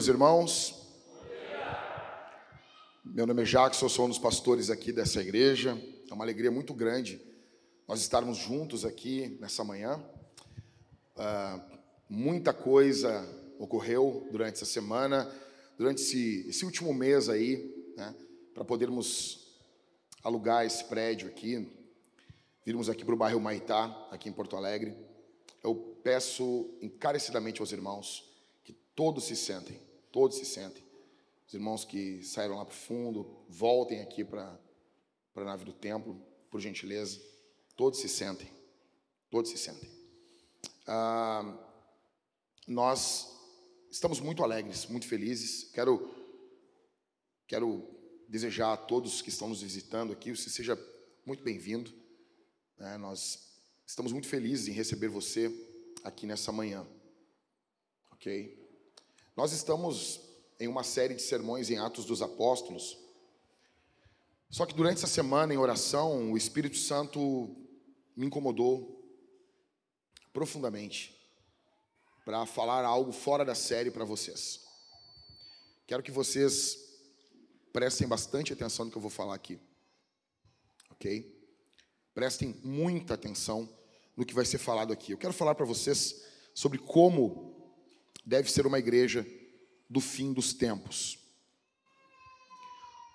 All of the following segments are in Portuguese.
Meus irmãos. Meu nome é Jackson, sou um dos pastores aqui dessa igreja. É uma alegria muito grande nós estarmos juntos aqui nessa manhã. Uh, muita coisa ocorreu durante essa semana, durante esse, esse último mês aí, né, para podermos alugar esse prédio aqui, virmos aqui para o bairro Maitá, aqui em Porto Alegre. Eu peço encarecidamente aos irmãos que todos se sentem, todos se sentem. Os irmãos que saíram lá para o fundo, voltem aqui para a nave do templo, por gentileza. Todos se sentem, todos se sentem. Ah, nós estamos muito alegres, muito felizes. Quero, quero desejar a todos que estão nos visitando aqui, você seja muito bem-vindo. Né? Nós estamos muito felizes em receber você aqui nessa manhã, ok? Nós estamos em uma série de sermões em Atos dos Apóstolos. Só que durante essa semana, em oração, o Espírito Santo me incomodou profundamente para falar algo fora da série para vocês. Quero que vocês prestem bastante atenção no que eu vou falar aqui. Ok? Prestem muita atenção no que vai ser falado aqui. Eu quero falar para vocês sobre como deve ser uma igreja do fim dos tempos.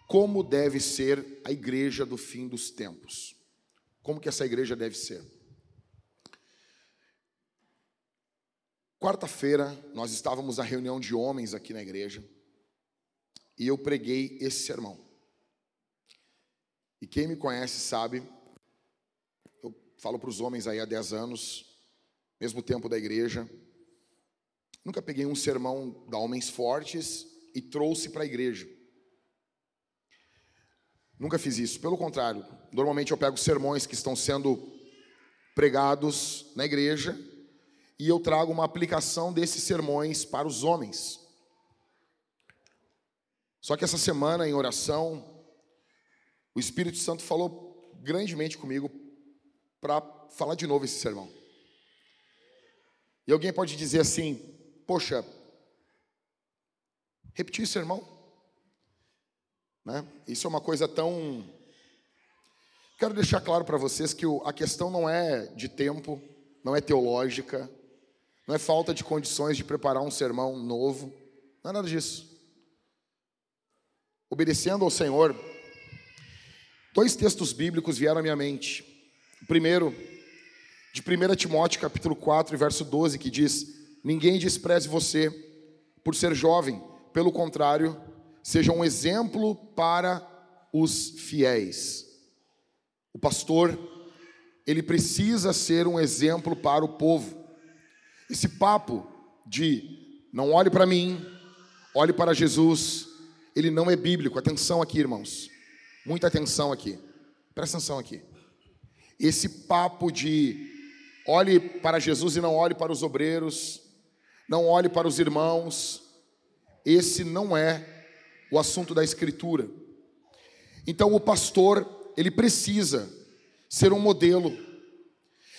Como deve ser a igreja do fim dos tempos? Como que essa igreja deve ser? Quarta-feira, nós estávamos na reunião de homens aqui na igreja e eu preguei esse sermão. E quem me conhece sabe, eu falo para os homens aí há 10 anos, mesmo tempo da igreja, nunca peguei um sermão da Homens Fortes e trouxe para a igreja. Nunca fiz isso, pelo contrário, normalmente eu pego sermões que estão sendo pregados na igreja e eu trago uma aplicação desses sermões para os homens. Só que essa semana, em oração, o Espírito Santo falou grandemente comigo para falar de novo esse sermão. E alguém pode dizer assim: Poxa, repetir sermão? Né? Isso é uma coisa tão. Quero deixar claro para vocês que a questão não é de tempo, não é teológica, não é falta de condições de preparar um sermão novo, não é nada disso. Obedecendo ao Senhor, dois textos bíblicos vieram à minha mente. O primeiro, de 1 Timóteo capítulo 4, verso 12, que diz: Ninguém despreze você por ser jovem, pelo contrário, seja um exemplo para os fiéis. O pastor, ele precisa ser um exemplo para o povo. Esse papo de não olhe para mim, olhe para Jesus, ele não é bíblico. Atenção aqui, irmãos. Muita atenção aqui. Presta atenção aqui. Esse papo de olhe para Jesus e não olhe para os obreiros, não olhe para os irmãos, esse não é o assunto da Escritura. Então, o pastor, ele precisa ser um modelo.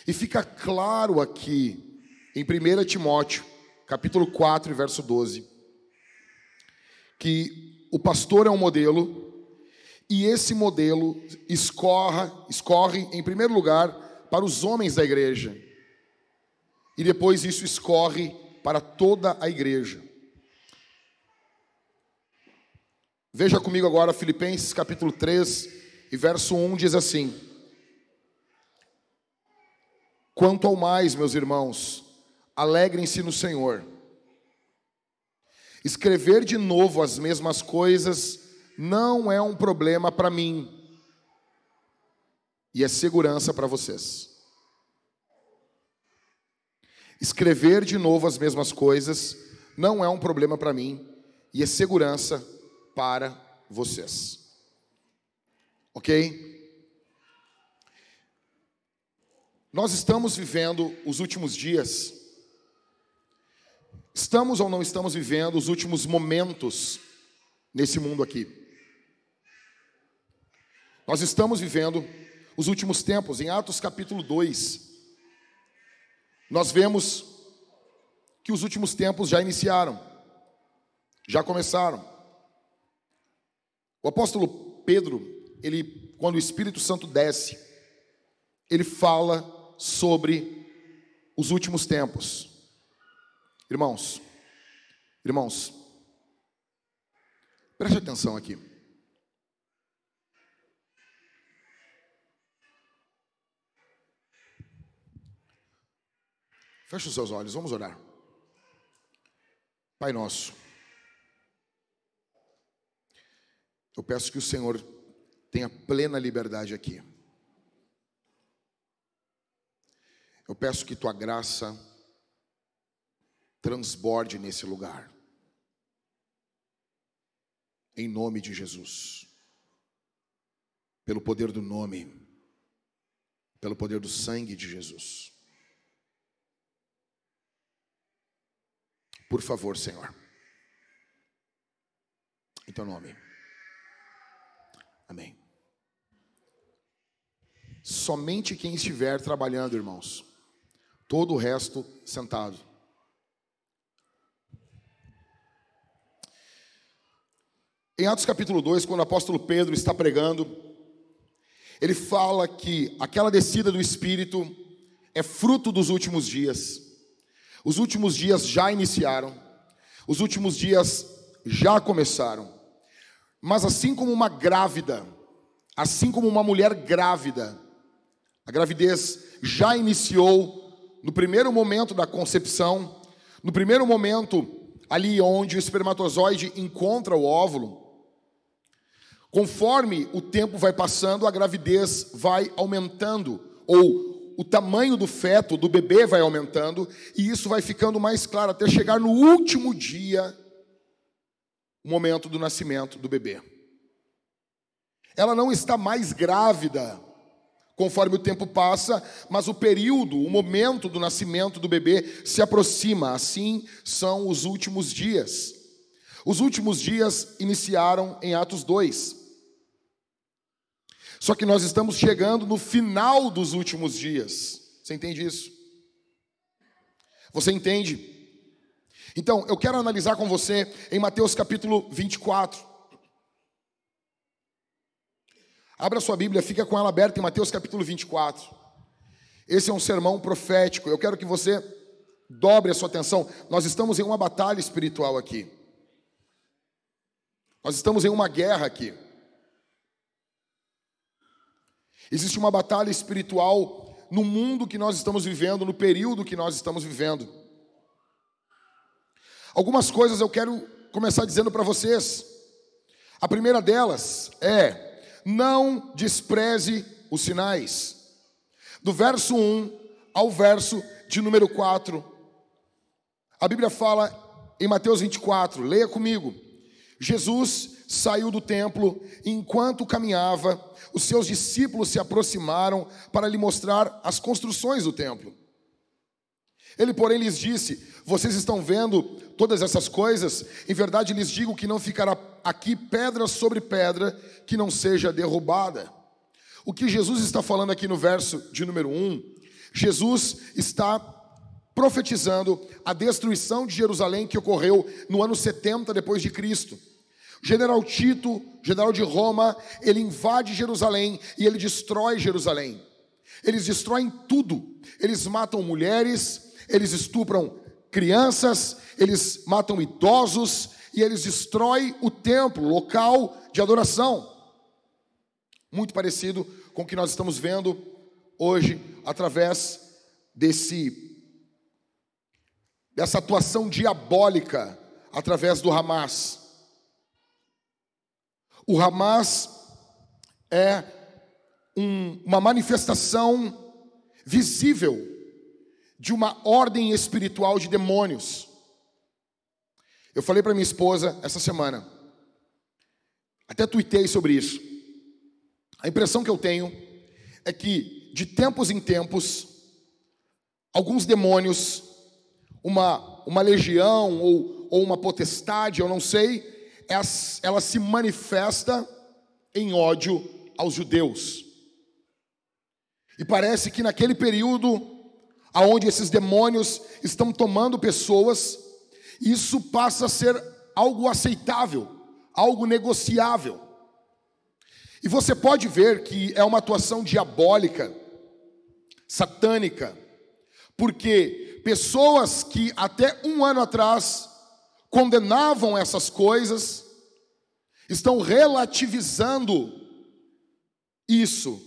E fica claro aqui em 1 Timóteo, capítulo 4, verso 12, que o pastor é um modelo e esse modelo escorra, escorre em primeiro lugar para os homens da igreja. E depois isso escorre para toda a igreja. Veja comigo agora Filipenses capítulo 3 e verso 1 diz assim: Quanto ao mais, meus irmãos, alegrem-se no Senhor. Escrever de novo as mesmas coisas não é um problema para mim, e é segurança para vocês. Escrever de novo as mesmas coisas não é um problema para mim, e é segurança para vocês. Ok? Nós estamos vivendo os últimos dias Estamos ou não estamos vivendo os últimos momentos nesse mundo aqui? Nós estamos vivendo os últimos tempos, em Atos capítulo 2. Nós vemos que os últimos tempos já iniciaram. Já começaram. O apóstolo Pedro, ele, quando o Espírito Santo desce, ele fala sobre os últimos tempos. Irmãos, irmãos, preste atenção aqui. Feche os seus olhos, vamos orar. Pai nosso, eu peço que o Senhor tenha plena liberdade aqui. Eu peço que tua graça transborde nesse lugar. Em nome de Jesus. Pelo poder do nome, pelo poder do sangue de Jesus. Por favor, Senhor. Em teu nome. Amém. Somente quem estiver trabalhando, irmãos. Todo o resto sentado. Em Atos capítulo 2, quando o apóstolo Pedro está pregando, ele fala que aquela descida do Espírito é fruto dos últimos dias. Os últimos dias já iniciaram, os últimos dias já começaram. Mas assim como uma grávida, assim como uma mulher grávida, a gravidez já iniciou no primeiro momento da concepção, no primeiro momento ali onde o espermatozoide encontra o óvulo, conforme o tempo vai passando, a gravidez vai aumentando ou o tamanho do feto, do bebê, vai aumentando, e isso vai ficando mais claro até chegar no último dia, o momento do nascimento do bebê. Ela não está mais grávida conforme o tempo passa, mas o período, o momento do nascimento do bebê se aproxima. Assim são os últimos dias. Os últimos dias iniciaram em Atos 2. Só que nós estamos chegando no final dos últimos dias. Você entende isso? Você entende? Então, eu quero analisar com você em Mateus capítulo 24. Abra sua Bíblia, fica com ela aberta em Mateus capítulo 24. Esse é um sermão profético. Eu quero que você dobre a sua atenção. Nós estamos em uma batalha espiritual aqui. Nós estamos em uma guerra aqui. Existe uma batalha espiritual no mundo que nós estamos vivendo, no período que nós estamos vivendo. Algumas coisas eu quero começar dizendo para vocês. A primeira delas é: não despreze os sinais. Do verso 1 ao verso de número 4. A Bíblia fala em Mateus 24, leia comigo. Jesus saiu do templo e enquanto caminhava, os seus discípulos se aproximaram para lhe mostrar as construções do templo. Ele, porém, lhes disse: Vocês estão vendo todas essas coisas? Em verdade lhes digo que não ficará aqui pedra sobre pedra que não seja derrubada. O que Jesus está falando aqui no verso de número 1, Jesus está profetizando a destruição de Jerusalém que ocorreu no ano 70 depois de Cristo. General Tito, general de Roma, ele invade Jerusalém e ele destrói Jerusalém. Eles destroem tudo. Eles matam mulheres, eles estupram crianças, eles matam idosos e eles destroem o templo, local de adoração. Muito parecido com o que nós estamos vendo hoje através desse dessa atuação diabólica através do Hamas. O Hamas é um, uma manifestação visível de uma ordem espiritual de demônios. Eu falei para minha esposa essa semana, até tuitei sobre isso. A impressão que eu tenho é que, de tempos em tempos, alguns demônios, uma, uma legião ou, ou uma potestade, eu não sei, ela se manifesta em ódio aos judeus. E parece que naquele período, aonde esses demônios estão tomando pessoas, isso passa a ser algo aceitável, algo negociável. E você pode ver que é uma atuação diabólica, satânica, porque pessoas que até um ano atrás condenavam essas coisas, estão relativizando isso.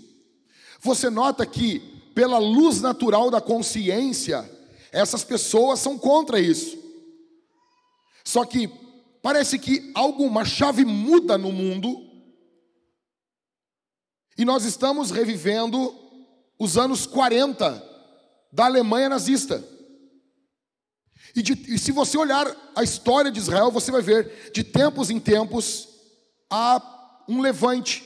Você nota que, pela luz natural da consciência, essas pessoas são contra isso. Só que parece que alguma chave muda no mundo e nós estamos revivendo os anos 40 da Alemanha nazista. E, de, e, se você olhar a história de Israel, você vai ver, de tempos em tempos, há um levante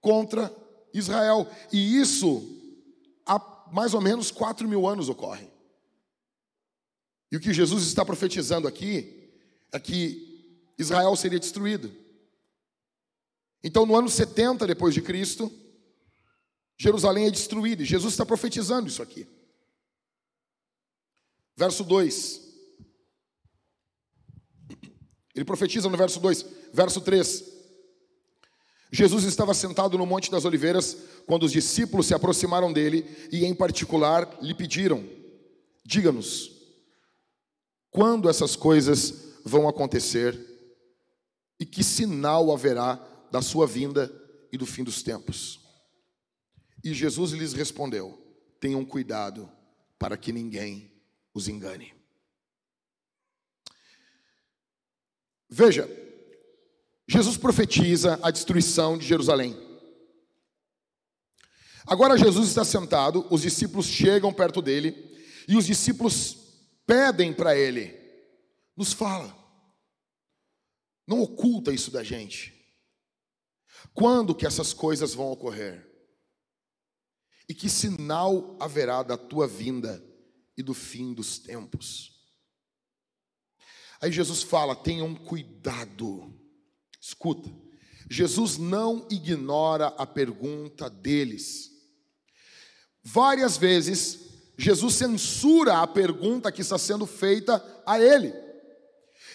contra Israel. E isso há mais ou menos 4 mil anos ocorre. E o que Jesus está profetizando aqui é que Israel seria destruído. Então, no ano 70 depois de Cristo, Jerusalém é destruída. E Jesus está profetizando isso aqui. Verso 2. Ele profetiza no verso 2, verso 3. Jesus estava sentado no Monte das Oliveiras quando os discípulos se aproximaram dele e, em particular, lhe pediram: Diga-nos, quando essas coisas vão acontecer e que sinal haverá da sua vinda e do fim dos tempos? E Jesus lhes respondeu: Tenham cuidado para que ninguém os engane. Veja, Jesus profetiza a destruição de Jerusalém. Agora Jesus está sentado, os discípulos chegam perto dele e os discípulos pedem para ele: nos fala, não oculta isso da gente. Quando que essas coisas vão ocorrer? E que sinal haverá da tua vinda e do fim dos tempos. Aí Jesus fala: tenham cuidado. Escuta, Jesus não ignora a pergunta deles. Várias vezes, Jesus censura a pergunta que está sendo feita a ele.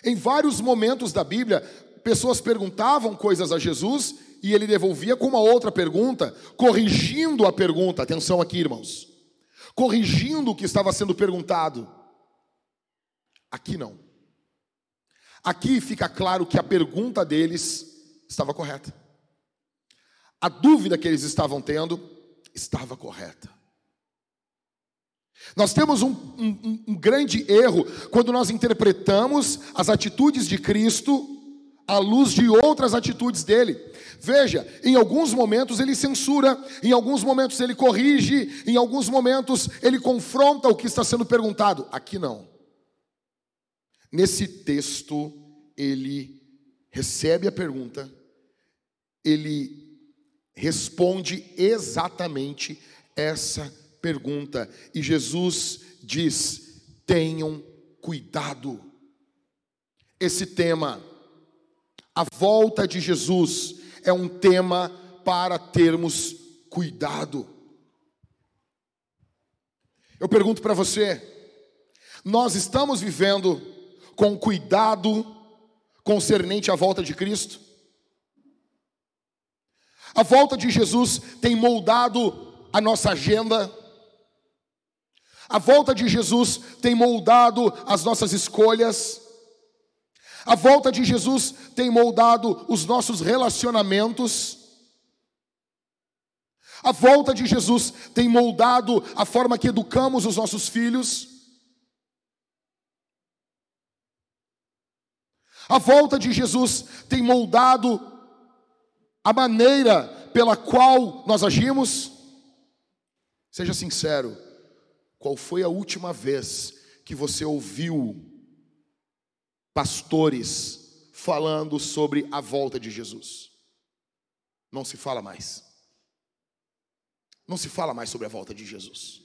Em vários momentos da Bíblia, pessoas perguntavam coisas a Jesus e ele devolvia com uma outra pergunta, corrigindo a pergunta. Atenção aqui, irmãos corrigindo o que estava sendo perguntado. Aqui não. Aqui fica claro que a pergunta deles estava correta. A dúvida que eles estavam tendo estava correta. Nós temos um, um, um, grande erro quando nós interpretamos as atitudes de Cristo à luz de outras atitudes dele. Veja, em alguns momentos ele censura, em alguns momentos ele corrige, em alguns momentos ele confronta o que está sendo perguntado. Aqui não. Nesse texto, ele recebe a pergunta, ele responde exatamente essa pergunta. E Jesus diz: tenham cuidado. Esse tema, a volta de Jesus, é um tema para termos cuidado. Eu pergunto para você, nós estamos vivendo com cuidado concernente à volta de Cristo? A volta de Jesus tem moldado a nossa agenda. A volta de Jesus tem moldado as nossas escolhas. A volta de Jesus tem moldado os nossos relacionamentos. A volta de Jesus tem moldado a forma que educamos os nossos filhos. A volta de Jesus tem moldado a maneira pela qual nós agimos. Seja sincero, qual foi a última vez que você ouviu pastores falando sobre a volta de Jesus. Não se fala mais. Não se fala mais sobre a volta de Jesus.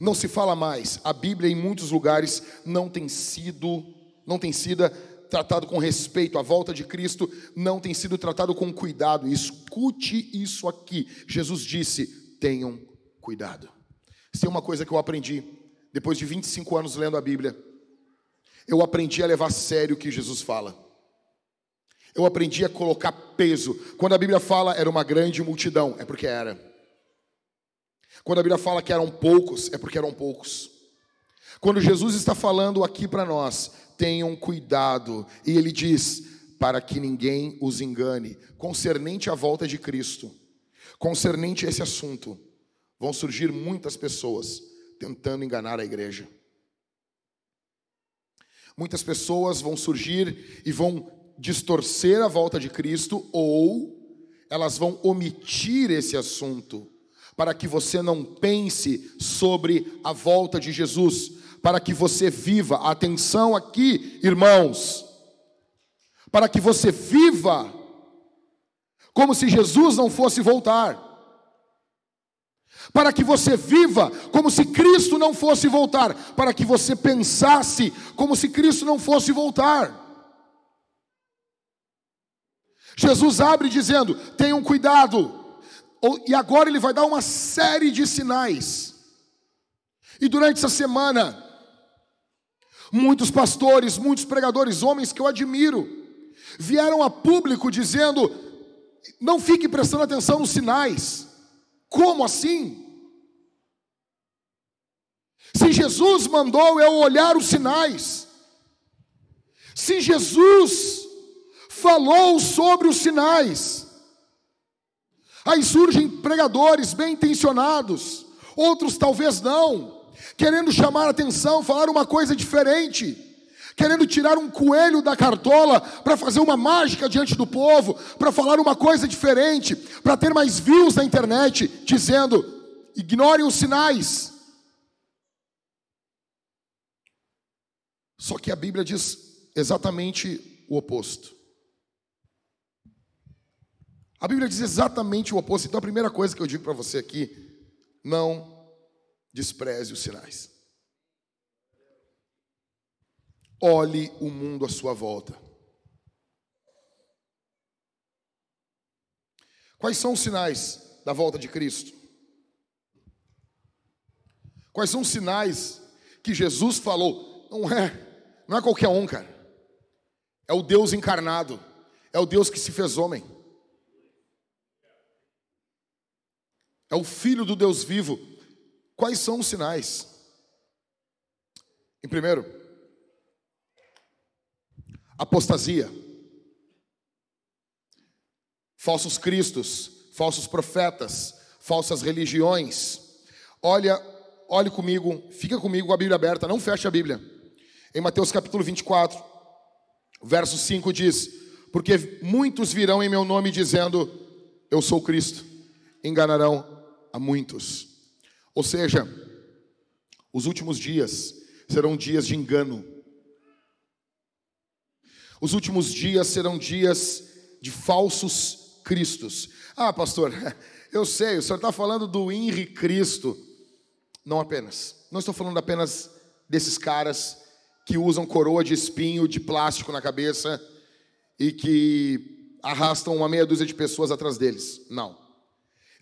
Não se fala mais. A Bíblia em muitos lugares não tem sido, não tem sido tratado com respeito. A volta de Cristo não tem sido tratado com cuidado. Escute isso aqui. Jesus disse: tenham cuidado. Se tem uma coisa que eu aprendi depois de 25 anos lendo a Bíblia, eu aprendi a levar a sério o que Jesus fala. Eu aprendi a colocar peso. Quando a Bíblia fala era uma grande multidão, é porque era. Quando a Bíblia fala que eram poucos, é porque eram poucos. Quando Jesus está falando aqui para nós, tenham cuidado, e ele diz: para que ninguém os engane, concernente à volta de Cristo, concernente a esse assunto, vão surgir muitas pessoas tentando enganar a igreja. Muitas pessoas vão surgir e vão distorcer a volta de Cristo, ou elas vão omitir esse assunto, para que você não pense sobre a volta de Jesus, para que você viva, atenção aqui, irmãos, para que você viva como se Jesus não fosse voltar. Para que você viva como se Cristo não fosse voltar, para que você pensasse como se Cristo não fosse voltar. Jesus abre dizendo: tenham cuidado. E agora ele vai dar uma série de sinais. E durante essa semana, muitos pastores, muitos pregadores, homens que eu admiro, vieram a público dizendo: não fique prestando atenção nos sinais. Como assim? Se Jesus mandou eu olhar os sinais, se Jesus falou sobre os sinais. Aí surgem pregadores bem intencionados, outros talvez não, querendo chamar atenção, falar uma coisa diferente, querendo tirar um coelho da cartola para fazer uma mágica diante do povo, para falar uma coisa diferente, para ter mais views na internet, dizendo: ignorem os sinais. Só que a Bíblia diz exatamente o oposto. A Bíblia diz exatamente o oposto. Então, a primeira coisa que eu digo para você aqui, não despreze os sinais. Olhe o mundo à sua volta. Quais são os sinais da volta de Cristo? Quais são os sinais que Jesus falou? Não é, não é qualquer um, cara. É o Deus encarnado. É o Deus que se fez homem. é o Filho do Deus vivo. Quais são os sinais? Em primeiro, apostasia, falsos cristos, falsos profetas, falsas religiões. Olha, olhe comigo, fica comigo com a Bíblia aberta, não feche a Bíblia. Em Mateus capítulo 24, verso 5 diz: Porque muitos virão em meu nome dizendo, Eu sou Cristo, enganarão a muitos. Ou seja, os últimos dias serão dias de engano. Os últimos dias serão dias de falsos cristos. Ah, pastor, eu sei, o senhor está falando do Henri Cristo. Não apenas. Não estou falando apenas desses caras que usam coroa de espinho de plástico na cabeça e que arrastam uma meia dúzia de pessoas atrás deles. Não.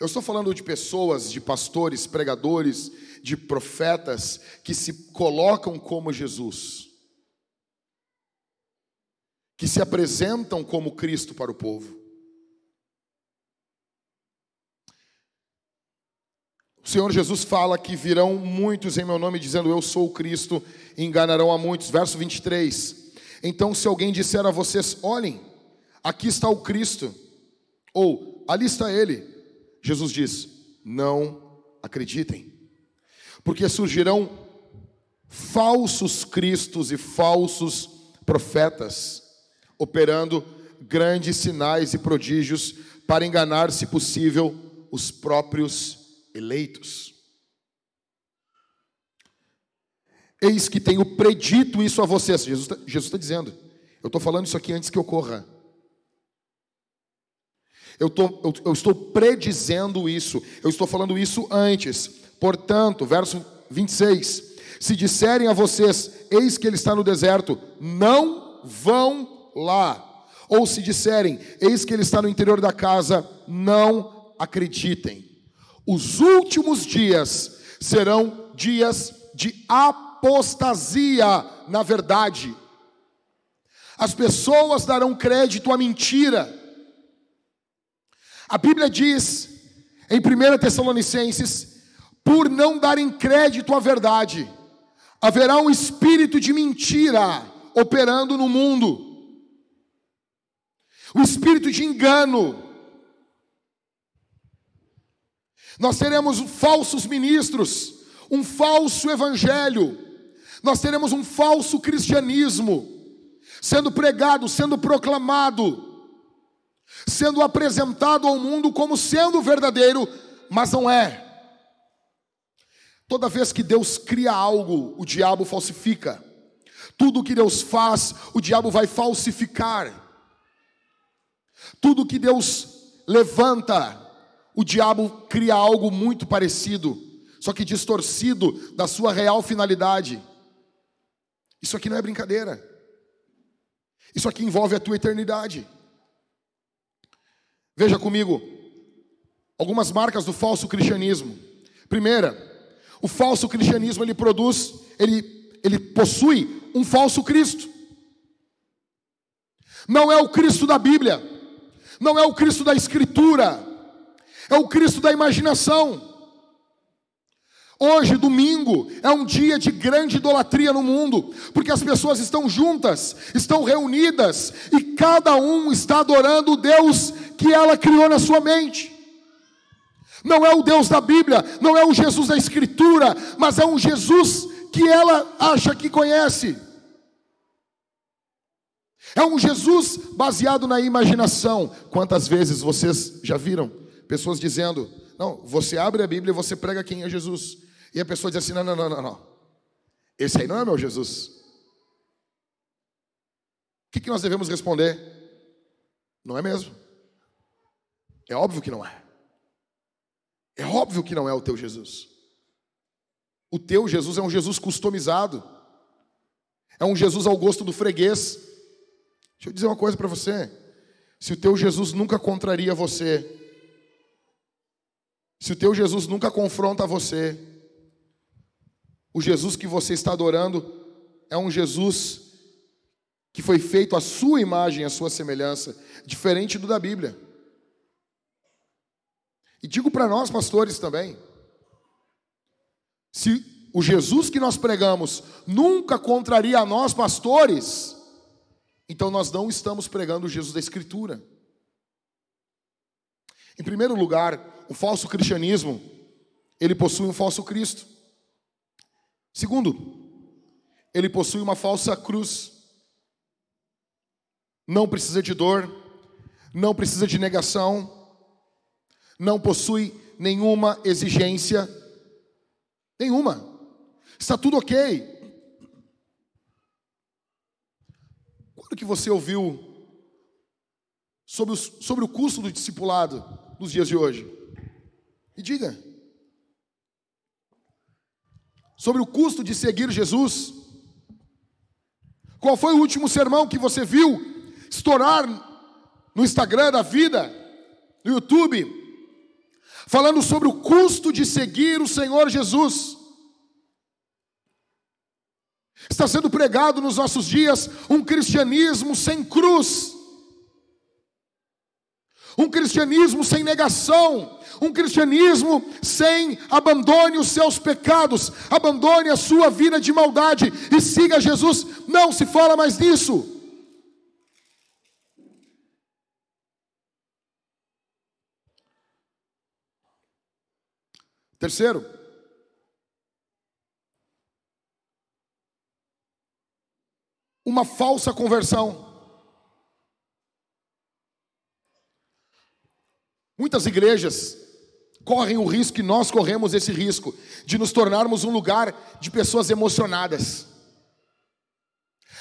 Eu estou falando de pessoas, de pastores, pregadores, de profetas que se colocam como Jesus, que se apresentam como Cristo para o povo. O Senhor Jesus fala que virão muitos em meu nome dizendo eu sou o Cristo e enganarão a muitos. Verso 23. Então, se alguém disser a vocês, olhem, aqui está o Cristo, ou ali está ele, Jesus diz: não acreditem, porque surgirão falsos cristos e falsos profetas, operando grandes sinais e prodígios para enganar, se possível, os próprios eleitos. Eis que tenho predito isso a vocês. Jesus está tá dizendo. Eu estou falando isso aqui antes que ocorra. Eu, tô, eu, eu estou predizendo isso, eu estou falando isso antes. Portanto, verso 26: Se disserem a vocês, eis que ele está no deserto, não vão lá. Ou se disserem, eis que ele está no interior da casa, não acreditem. Os últimos dias serão dias de apostasia na verdade. As pessoas darão crédito à mentira. A Bíblia diz em 1 Tessalonicenses: por não darem crédito à verdade, haverá um espírito de mentira operando no mundo, o espírito de engano. Nós teremos falsos ministros, um falso evangelho, nós teremos um falso cristianismo sendo pregado, sendo proclamado, sendo apresentado ao mundo como sendo verdadeiro, mas não é. Toda vez que Deus cria algo, o diabo falsifica. Tudo que Deus faz, o diabo vai falsificar. Tudo que Deus levanta, o diabo cria algo muito parecido, só que distorcido da sua real finalidade. Isso aqui não é brincadeira. Isso aqui envolve a tua eternidade. Veja comigo algumas marcas do falso cristianismo. Primeira, o falso cristianismo ele produz, ele, ele possui um falso Cristo. Não é o Cristo da Bíblia, não é o Cristo da Escritura, é o Cristo da imaginação. Hoje, domingo, é um dia de grande idolatria no mundo, porque as pessoas estão juntas, estão reunidas, e cada um está adorando o Deus que ela criou na sua mente. Não é o Deus da Bíblia, não é o Jesus da Escritura, mas é um Jesus que ela acha que conhece. É um Jesus baseado na imaginação. Quantas vezes vocês já viram pessoas dizendo: Não, você abre a Bíblia e você prega quem é Jesus. E a pessoa diz assim: não, não, não, não, não. Esse aí não é meu Jesus. O que, que nós devemos responder? Não é mesmo. É óbvio que não é. É óbvio que não é o teu Jesus. O teu Jesus é um Jesus customizado. É um Jesus ao gosto do freguês. Deixa eu dizer uma coisa para você. Se o teu Jesus nunca contraria você, se o teu Jesus nunca confronta você, o Jesus que você está adorando é um Jesus que foi feito à sua imagem, à sua semelhança, diferente do da Bíblia. E digo para nós, pastores, também: se o Jesus que nós pregamos nunca contraria a nós, pastores, então nós não estamos pregando o Jesus da Escritura. Em primeiro lugar, o falso cristianismo, ele possui um falso Cristo. Segundo, ele possui uma falsa cruz. Não precisa de dor, não precisa de negação, não possui nenhuma exigência, nenhuma. Está tudo ok. Quando que você ouviu sobre, sobre o custo do discipulado nos dias de hoje? Me diga sobre o custo de seguir Jesus? Qual foi o último sermão que você viu estourar no Instagram da vida, no YouTube, falando sobre o custo de seguir o Senhor Jesus? Está sendo pregado nos nossos dias um cristianismo sem cruz, um cristianismo sem negação, um cristianismo sem abandone os seus pecados, abandone a sua vida de maldade e siga Jesus. Não se fala mais disso. Terceiro, uma falsa conversão. Muitas igrejas correm o risco, e nós corremos esse risco, de nos tornarmos um lugar de pessoas emocionadas.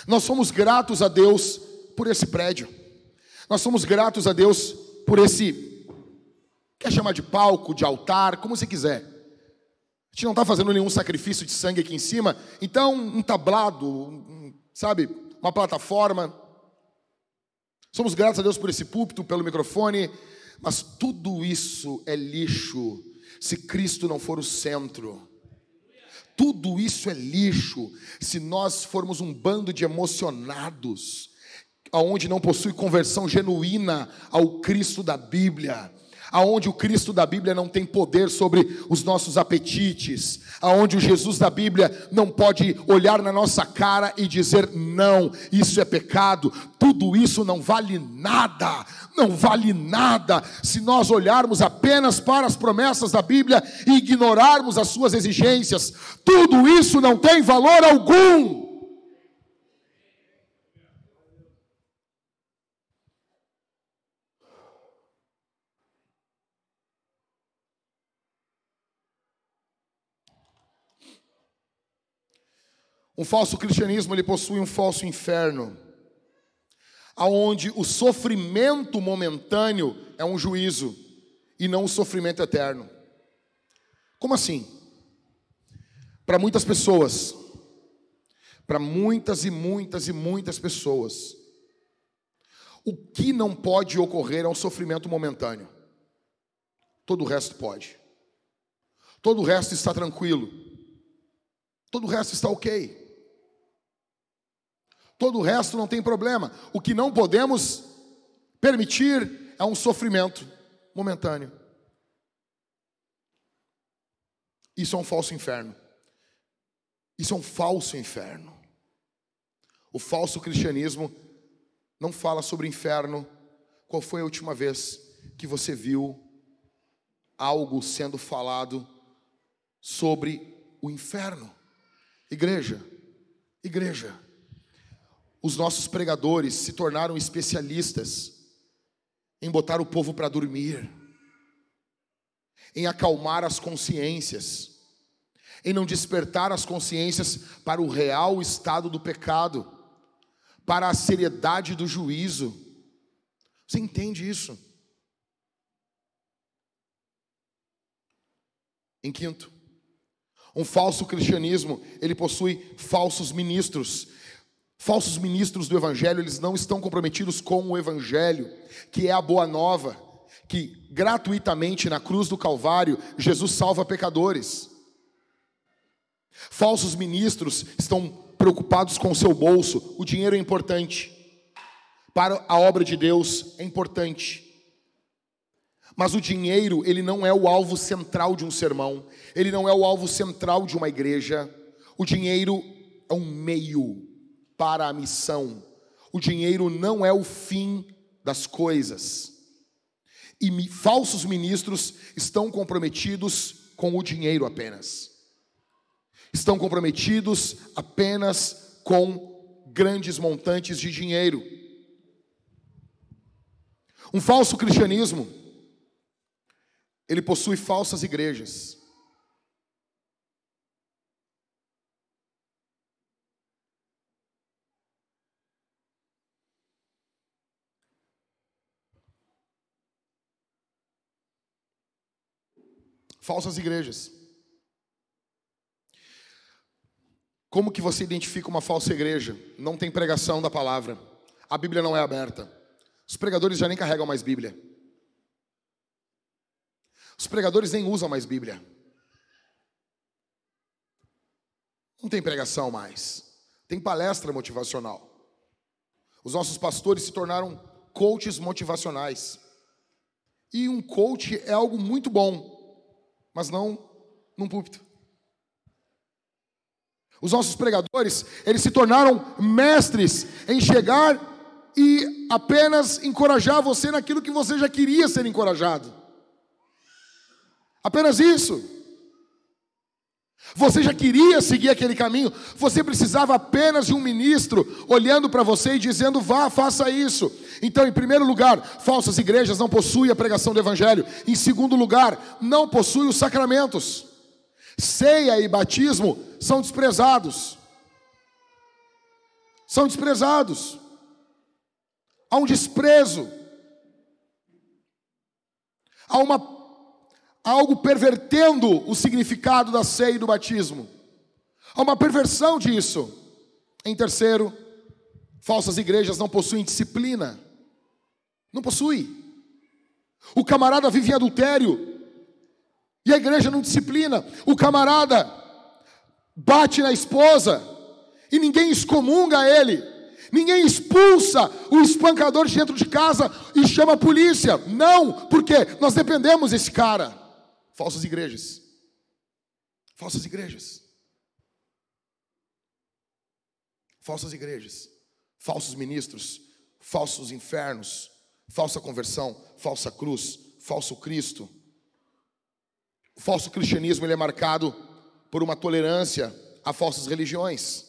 Nós somos gratos a Deus por esse prédio, nós somos gratos a Deus por esse, quer chamar de palco, de altar, como você quiser. A gente não está fazendo nenhum sacrifício de sangue aqui em cima, então um tablado, um, sabe, uma plataforma. Somos gratos a Deus por esse púlpito, pelo microfone, mas tudo isso é lixo se Cristo não for o centro. Tudo isso é lixo se nós formos um bando de emocionados, aonde não possui conversão genuína ao Cristo da Bíblia aonde o Cristo da Bíblia não tem poder sobre os nossos apetites, aonde o Jesus da Bíblia não pode olhar na nossa cara e dizer não, isso é pecado, tudo isso não vale nada, não vale nada se nós olharmos apenas para as promessas da Bíblia e ignorarmos as suas exigências, tudo isso não tem valor algum. Um falso cristianismo ele possui um falso inferno, aonde o sofrimento momentâneo é um juízo e não o sofrimento eterno. Como assim? Para muitas pessoas, para muitas e muitas e muitas pessoas, o que não pode ocorrer é um sofrimento momentâneo. Todo o resto pode. Todo o resto está tranquilo. Todo o resto está ok. Todo o resto não tem problema. O que não podemos permitir é um sofrimento momentâneo. Isso é um falso inferno. Isso é um falso inferno. O falso cristianismo não fala sobre inferno. Qual foi a última vez que você viu algo sendo falado sobre o inferno? Igreja, igreja os nossos pregadores se tornaram especialistas em botar o povo para dormir, em acalmar as consciências, em não despertar as consciências para o real estado do pecado, para a seriedade do juízo. Você entende isso? Em quinto, um falso cristianismo, ele possui falsos ministros Falsos ministros do evangelho, eles não estão comprometidos com o evangelho, que é a boa nova, que gratuitamente na cruz do Calvário Jesus salva pecadores. Falsos ministros estão preocupados com o seu bolso, o dinheiro é importante. Para a obra de Deus é importante. Mas o dinheiro, ele não é o alvo central de um sermão, ele não é o alvo central de uma igreja. O dinheiro é um meio para a missão. O dinheiro não é o fim das coisas. E falsos ministros estão comprometidos com o dinheiro apenas. Estão comprometidos apenas com grandes montantes de dinheiro. Um falso cristianismo, ele possui falsas igrejas. Falsas igrejas. Como que você identifica uma falsa igreja? Não tem pregação da palavra. A Bíblia não é aberta. Os pregadores já nem carregam mais Bíblia. Os pregadores nem usam mais Bíblia. Não tem pregação mais. Tem palestra motivacional. Os nossos pastores se tornaram coaches motivacionais. E um coach é algo muito bom mas não num púlpito. Os nossos pregadores, eles se tornaram mestres em chegar e apenas encorajar você naquilo que você já queria ser encorajado. Apenas isso. Você já queria seguir aquele caminho, você precisava apenas de um ministro olhando para você e dizendo: vá, faça isso. Então, em primeiro lugar, falsas igrejas não possuem a pregação do Evangelho. Em segundo lugar, não possuem os sacramentos. Ceia e batismo são desprezados. São desprezados. Há um desprezo. Há uma algo pervertendo o significado da ceia e do batismo. Há uma perversão disso. Em terceiro, falsas igrejas não possuem disciplina. Não possui. O camarada vive em adultério e a igreja não disciplina. O camarada bate na esposa e ninguém excomunga ele. Ninguém expulsa o espancador de dentro de casa e chama a polícia. Não, porque nós dependemos desse cara. Falsas igrejas. Falsas igrejas. Falsas igrejas. Falsos ministros. Falsos infernos. Falsa conversão. Falsa cruz. Falso Cristo. O falso cristianismo ele é marcado por uma tolerância a falsas religiões.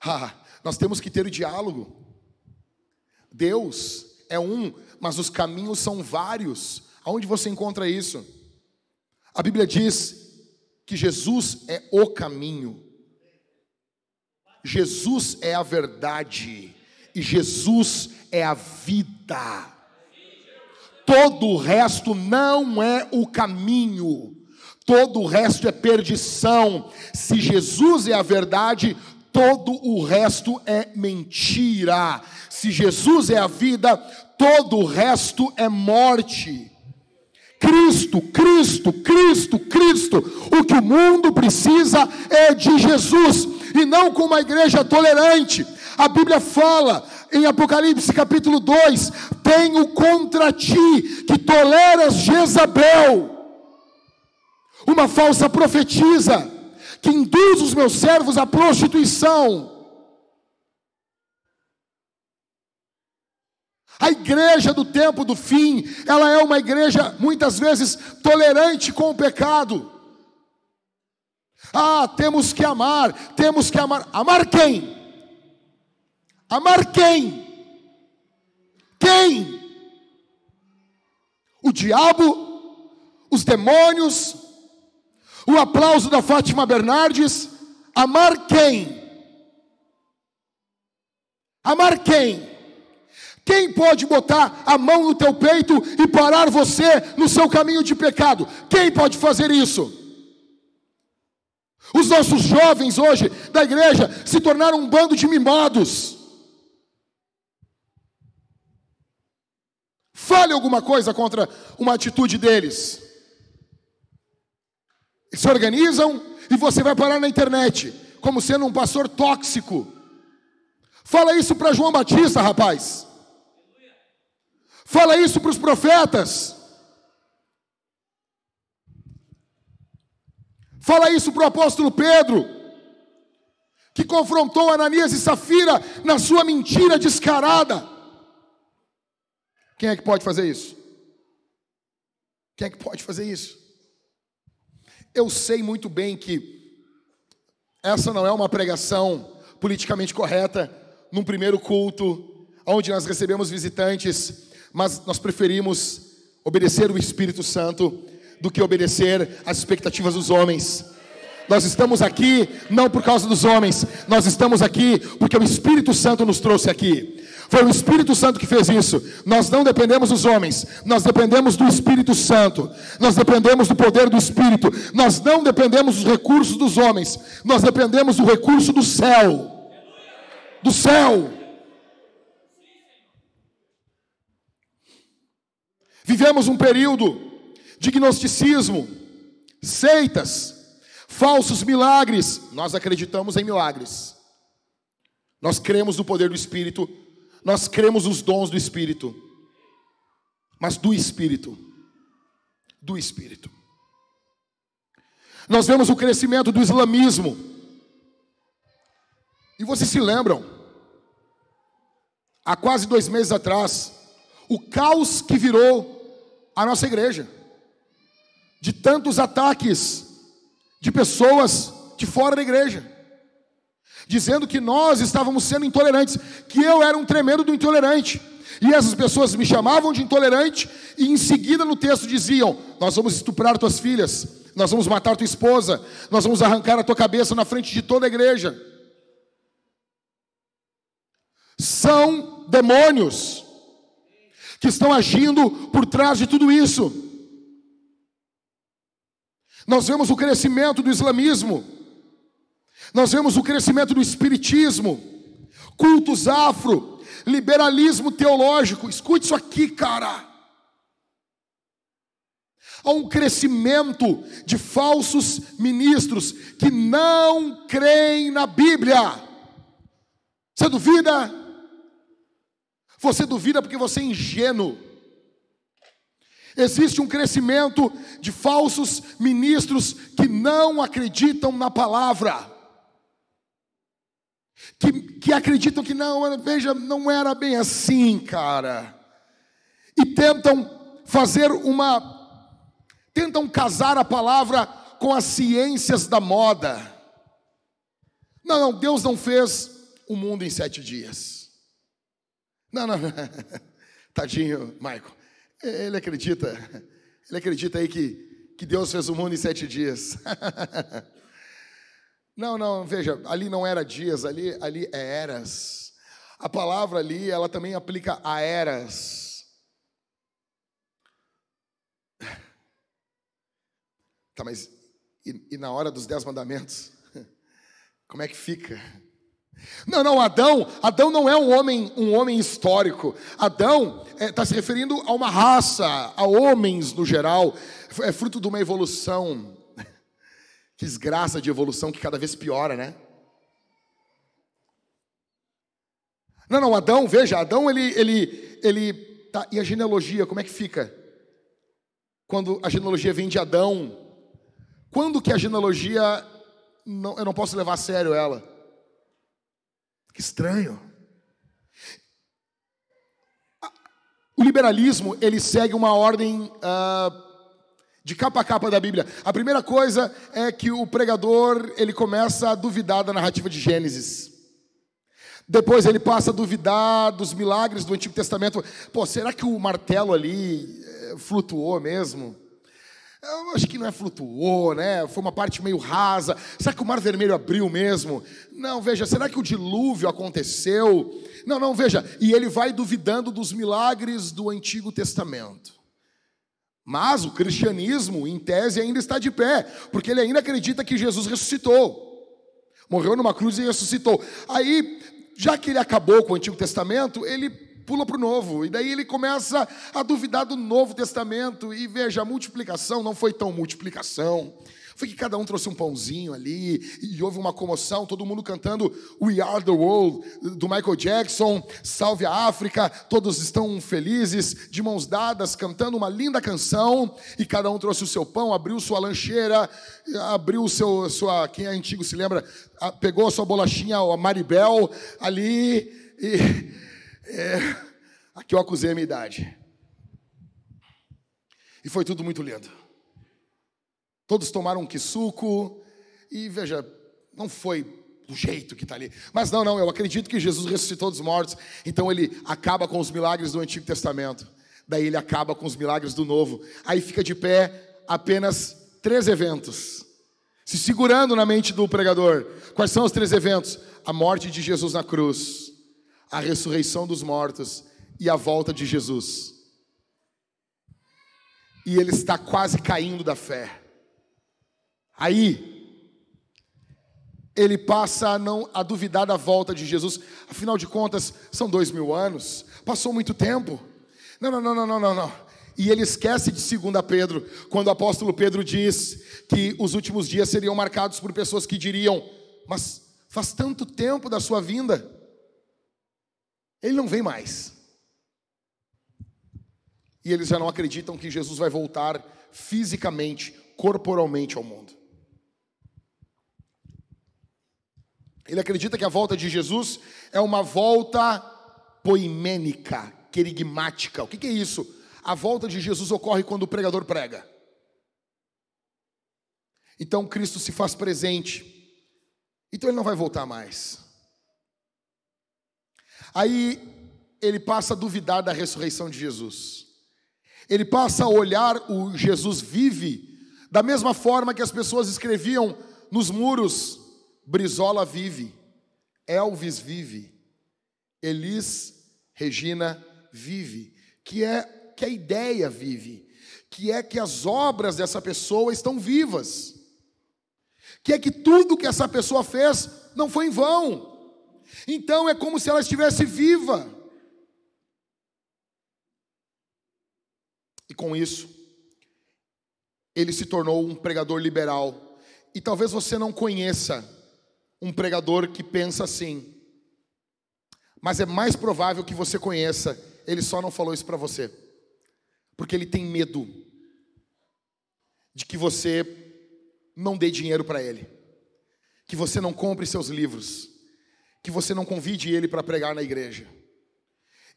Ah, nós temos que ter o diálogo. Deus é um, mas os caminhos são vários. Aonde você encontra isso? A Bíblia diz que Jesus é o caminho. Jesus é a verdade e Jesus é a vida. Todo o resto não é o caminho. Todo o resto é perdição. Se Jesus é a verdade, todo o resto é mentira. Se Jesus é a vida, todo o resto é morte. Cristo, Cristo, Cristo, Cristo. O que o mundo precisa é de Jesus e não com uma igreja tolerante. A Bíblia fala em Apocalipse capítulo 2: Tenho contra ti que toleras Jezabel, uma falsa profetisa que induz os meus servos à prostituição. A igreja do tempo do fim, ela é uma igreja muitas vezes tolerante com o pecado. Ah, temos que amar, temos que amar. Amar quem? Amar quem? Quem? O diabo, os demônios, o aplauso da Fátima Bernardes. Amar quem? Amar quem? Quem pode botar a mão no teu peito e parar você no seu caminho de pecado? Quem pode fazer isso? Os nossos jovens hoje da igreja se tornaram um bando de mimados. Fale alguma coisa contra uma atitude deles se organizam e você vai parar na internet como sendo um pastor tóxico. Fala isso para João Batista, rapaz. Fala isso para os profetas. Fala isso para o apóstolo Pedro, que confrontou Ananias e Safira na sua mentira descarada. Quem é que pode fazer isso? Quem é que pode fazer isso? Eu sei muito bem que essa não é uma pregação politicamente correta num primeiro culto, onde nós recebemos visitantes, mas nós preferimos obedecer o Espírito Santo do que obedecer às expectativas dos homens. Nós estamos aqui não por causa dos homens, nós estamos aqui porque o Espírito Santo nos trouxe aqui. Foi o Espírito Santo que fez isso. Nós não dependemos dos homens, nós dependemos do Espírito Santo. Nós dependemos do poder do Espírito. Nós não dependemos dos recursos dos homens, nós dependemos do recurso do céu. Do céu. Vivemos um período de gnosticismo, seitas, falsos milagres. Nós acreditamos em milagres. Nós cremos no poder do Espírito nós cremos os dons do Espírito, mas do Espírito, do Espírito. Nós vemos o crescimento do islamismo. E vocês se lembram, há quase dois meses atrás, o caos que virou a nossa igreja, de tantos ataques de pessoas de fora da igreja dizendo que nós estávamos sendo intolerantes, que eu era um tremendo do intolerante. E essas pessoas me chamavam de intolerante e em seguida no texto diziam: Nós vamos estuprar tuas filhas, nós vamos matar tua esposa, nós vamos arrancar a tua cabeça na frente de toda a igreja. São demônios que estão agindo por trás de tudo isso. Nós vemos o crescimento do islamismo. Nós vemos o crescimento do espiritismo, cultos afro, liberalismo teológico. Escute isso aqui, cara. Há um crescimento de falsos ministros que não creem na Bíblia. Você duvida? Você duvida porque você é ingênuo. Existe um crescimento de falsos ministros que não acreditam na palavra. Que, que acreditam que não, veja, não era bem assim, cara. E tentam fazer uma. Tentam casar a palavra com as ciências da moda. Não, não, Deus não fez o mundo em sete dias. Não, não, não. Tadinho, Michael. Ele acredita, ele acredita aí que, que Deus fez o mundo em sete dias. Não, não, veja, ali não era dias, ali, ali é eras. A palavra ali, ela também aplica a eras. Tá, mas e, e na hora dos dez mandamentos? Como é que fica? Não, não, Adão, Adão não é um homem, um homem histórico. Adão está é, tá se referindo a uma raça, a homens no geral. É fruto de uma evolução. Que desgraça de evolução que cada vez piora, né? Não, não, Adão, veja, Adão ele, ele, ele, tá, e a genealogia, como é que fica? Quando a genealogia vem de Adão, quando que a genealogia, não, eu não posso levar a sério ela? Estranho. O liberalismo, ele segue uma ordem uh, de capa a capa da Bíblia. A primeira coisa é que o pregador, ele começa a duvidar da narrativa de Gênesis. Depois ele passa a duvidar dos milagres do Antigo Testamento. Pô, será que o martelo ali eh, flutuou mesmo? Eu acho que não é flutuou, né? Foi uma parte meio rasa. Será que o Mar Vermelho abriu mesmo? Não, veja, será que o dilúvio aconteceu? Não, não, veja. E ele vai duvidando dos milagres do Antigo Testamento. Mas o cristianismo, em tese, ainda está de pé, porque ele ainda acredita que Jesus ressuscitou. Morreu numa cruz e ressuscitou. Aí, já que ele acabou com o Antigo Testamento, ele pula para o Novo. E daí ele começa a duvidar do Novo Testamento. E veja, a multiplicação não foi tão multiplicação. Foi que cada um trouxe um pãozinho ali, e houve uma comoção, todo mundo cantando We Are the World, do Michael Jackson, Salve a África, todos estão felizes, de mãos dadas, cantando uma linda canção, e cada um trouxe o seu pão, abriu sua lancheira, abriu seu, sua, quem é antigo se lembra, pegou a sua bolachinha, a Maribel, ali, e é, aqui eu acusei a minha idade. E foi tudo muito lindo. Todos tomaram um suco e veja, não foi do jeito que está ali. Mas não, não, eu acredito que Jesus ressuscitou dos mortos, então ele acaba com os milagres do Antigo Testamento, daí ele acaba com os milagres do Novo. Aí fica de pé apenas três eventos, se segurando na mente do pregador. Quais são os três eventos? A morte de Jesus na cruz, a ressurreição dos mortos e a volta de Jesus. E ele está quase caindo da fé. Aí, ele passa a, não, a duvidar da volta de Jesus. Afinal de contas, são dois mil anos, passou muito tempo. Não, não, não, não, não, não. E ele esquece de 2 Pedro, quando o apóstolo Pedro diz que os últimos dias seriam marcados por pessoas que diriam: Mas faz tanto tempo da sua vinda, ele não vem mais. E eles já não acreditam que Jesus vai voltar fisicamente, corporalmente ao mundo. Ele acredita que a volta de Jesus é uma volta poimênica, querigmática. O que é isso? A volta de Jesus ocorre quando o pregador prega. Então Cristo se faz presente. Então ele não vai voltar mais. Aí ele passa a duvidar da ressurreição de Jesus. Ele passa a olhar o Jesus vive da mesma forma que as pessoas escreviam nos muros: Brizola vive, Elvis vive, Elis Regina vive, que é que a ideia vive, que é que as obras dessa pessoa estão vivas, que é que tudo que essa pessoa fez não foi em vão. Então é como se ela estivesse viva. E com isso, ele se tornou um pregador liberal. E talvez você não conheça um pregador que pensa assim. Mas é mais provável que você conheça, ele só não falou isso para você. Porque ele tem medo de que você não dê dinheiro para ele, que você não compre seus livros, que você não convide ele para pregar na igreja.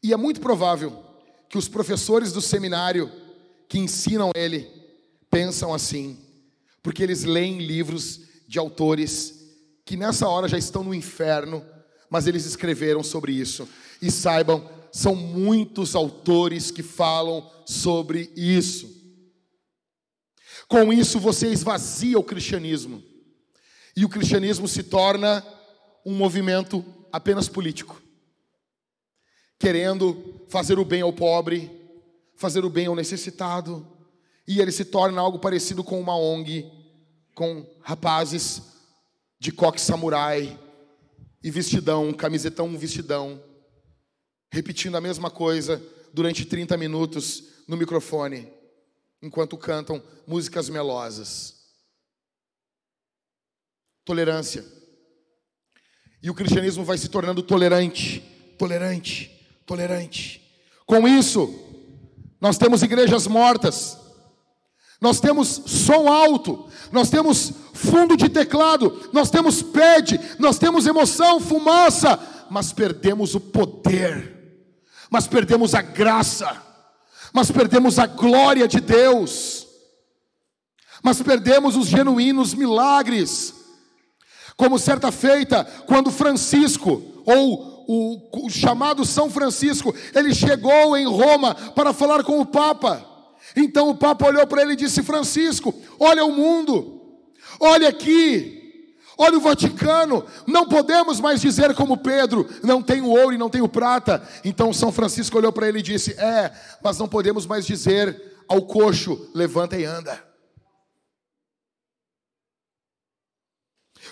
E é muito provável que os professores do seminário que ensinam ele pensam assim, porque eles leem livros de autores que nessa hora já estão no inferno, mas eles escreveram sobre isso. E saibam, são muitos autores que falam sobre isso. Com isso você esvazia o cristianismo. E o cristianismo se torna um movimento apenas político, querendo fazer o bem ao pobre, fazer o bem ao necessitado, e ele se torna algo parecido com uma ONG, com rapazes de coque samurai e vestidão, camisetão, vestidão, repetindo a mesma coisa durante 30 minutos no microfone, enquanto cantam músicas melosas. Tolerância. E o cristianismo vai se tornando tolerante, tolerante, tolerante. Com isso, nós temos igrejas mortas, nós temos som alto, nós temos fundo de teclado, nós temos pede, nós temos emoção, fumaça, mas perdemos o poder, mas perdemos a graça, mas perdemos a glória de Deus, mas perdemos os genuínos milagres. Como certa feita, quando Francisco, ou o, o, chamado São Francisco, ele chegou em Roma para falar com o Papa. Então o Papa olhou para ele e disse: Francisco, olha o mundo, olha aqui, olha o Vaticano. Não podemos mais dizer como Pedro: não tenho ouro e não tenho prata. Então São Francisco olhou para ele e disse: É, mas não podemos mais dizer ao coxo: levanta e anda.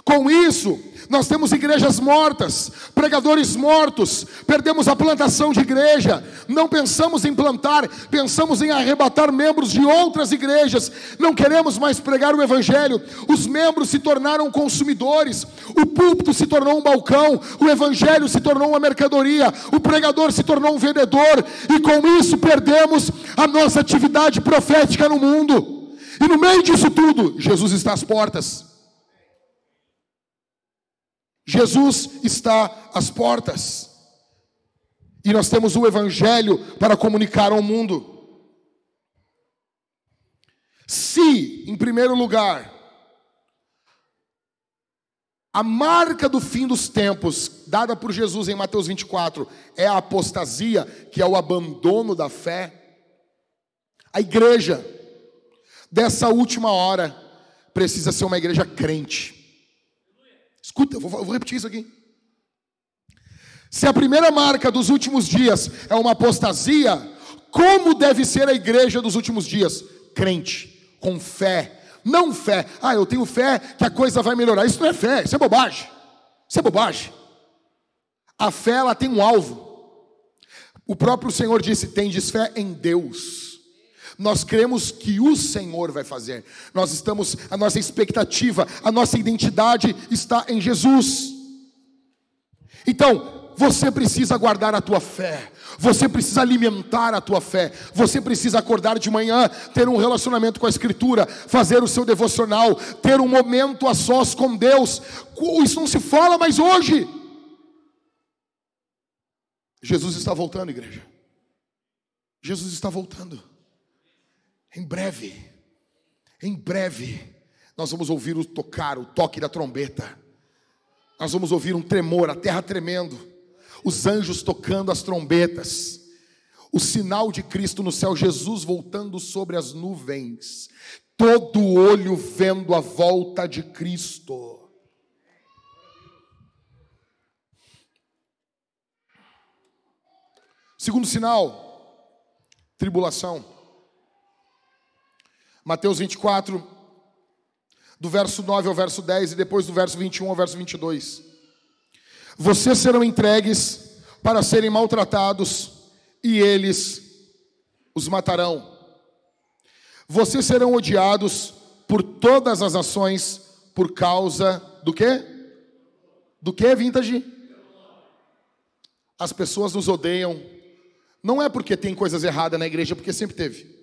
Com isso, nós temos igrejas mortas, pregadores mortos, perdemos a plantação de igreja, não pensamos em plantar, pensamos em arrebatar membros de outras igrejas, não queremos mais pregar o Evangelho, os membros se tornaram consumidores, o púlpito se tornou um balcão, o Evangelho se tornou uma mercadoria, o pregador se tornou um vendedor, e com isso perdemos a nossa atividade profética no mundo, e no meio disso tudo, Jesus está às portas. Jesus está às portas. E nós temos o Evangelho para comunicar ao mundo. Se, em primeiro lugar, a marca do fim dos tempos, dada por Jesus em Mateus 24, é a apostasia, que é o abandono da fé, a igreja dessa última hora precisa ser uma igreja crente. Escuta, eu vou, eu vou repetir isso aqui. Se a primeira marca dos últimos dias é uma apostasia, como deve ser a igreja dos últimos dias? Crente, com fé. Não fé. Ah, eu tenho fé que a coisa vai melhorar. Isso não é fé, isso é bobagem. Isso é bobagem. A fé ela tem um alvo. O próprio Senhor disse: "Tendes fé em Deus". Nós cremos que o Senhor vai fazer. Nós estamos, a nossa expectativa, a nossa identidade está em Jesus. Então, você precisa guardar a tua fé. Você precisa alimentar a tua fé. Você precisa acordar de manhã, ter um relacionamento com a Escritura, fazer o seu devocional, ter um momento a sós com Deus. Isso não se fala mais hoje. Jesus está voltando, igreja. Jesus está voltando. Em breve, em breve, nós vamos ouvir o tocar, o toque da trombeta. Nós vamos ouvir um tremor, a terra tremendo, os anjos tocando as trombetas, o sinal de Cristo no céu, Jesus voltando sobre as nuvens, todo olho vendo a volta de Cristo. Segundo sinal, tribulação. Mateus 24, do verso 9 ao verso 10 e depois do verso 21 ao verso 22. Vocês serão entregues para serem maltratados e eles os matarão. Vocês serão odiados por todas as nações por causa do quê? Do que, vintage? As pessoas nos odeiam. Não é porque tem coisas erradas na igreja, porque sempre teve.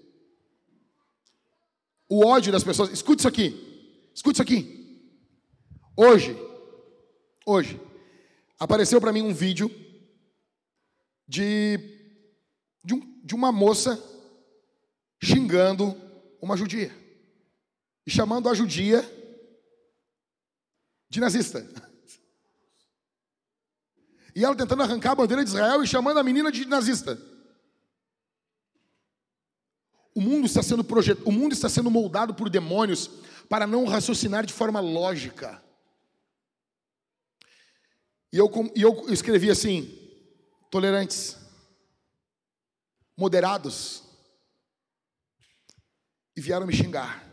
O ódio das pessoas. Escute isso aqui. Escute isso aqui. Hoje, hoje, apareceu para mim um vídeo de, de, um, de uma moça xingando uma judia e chamando a judia de nazista. E ela tentando arrancar a bandeira de Israel e chamando a menina de nazista. O mundo está sendo projet... o mundo está sendo moldado por demônios para não raciocinar de forma lógica. E eu, e eu escrevi assim: tolerantes, moderados, e vieram me xingar.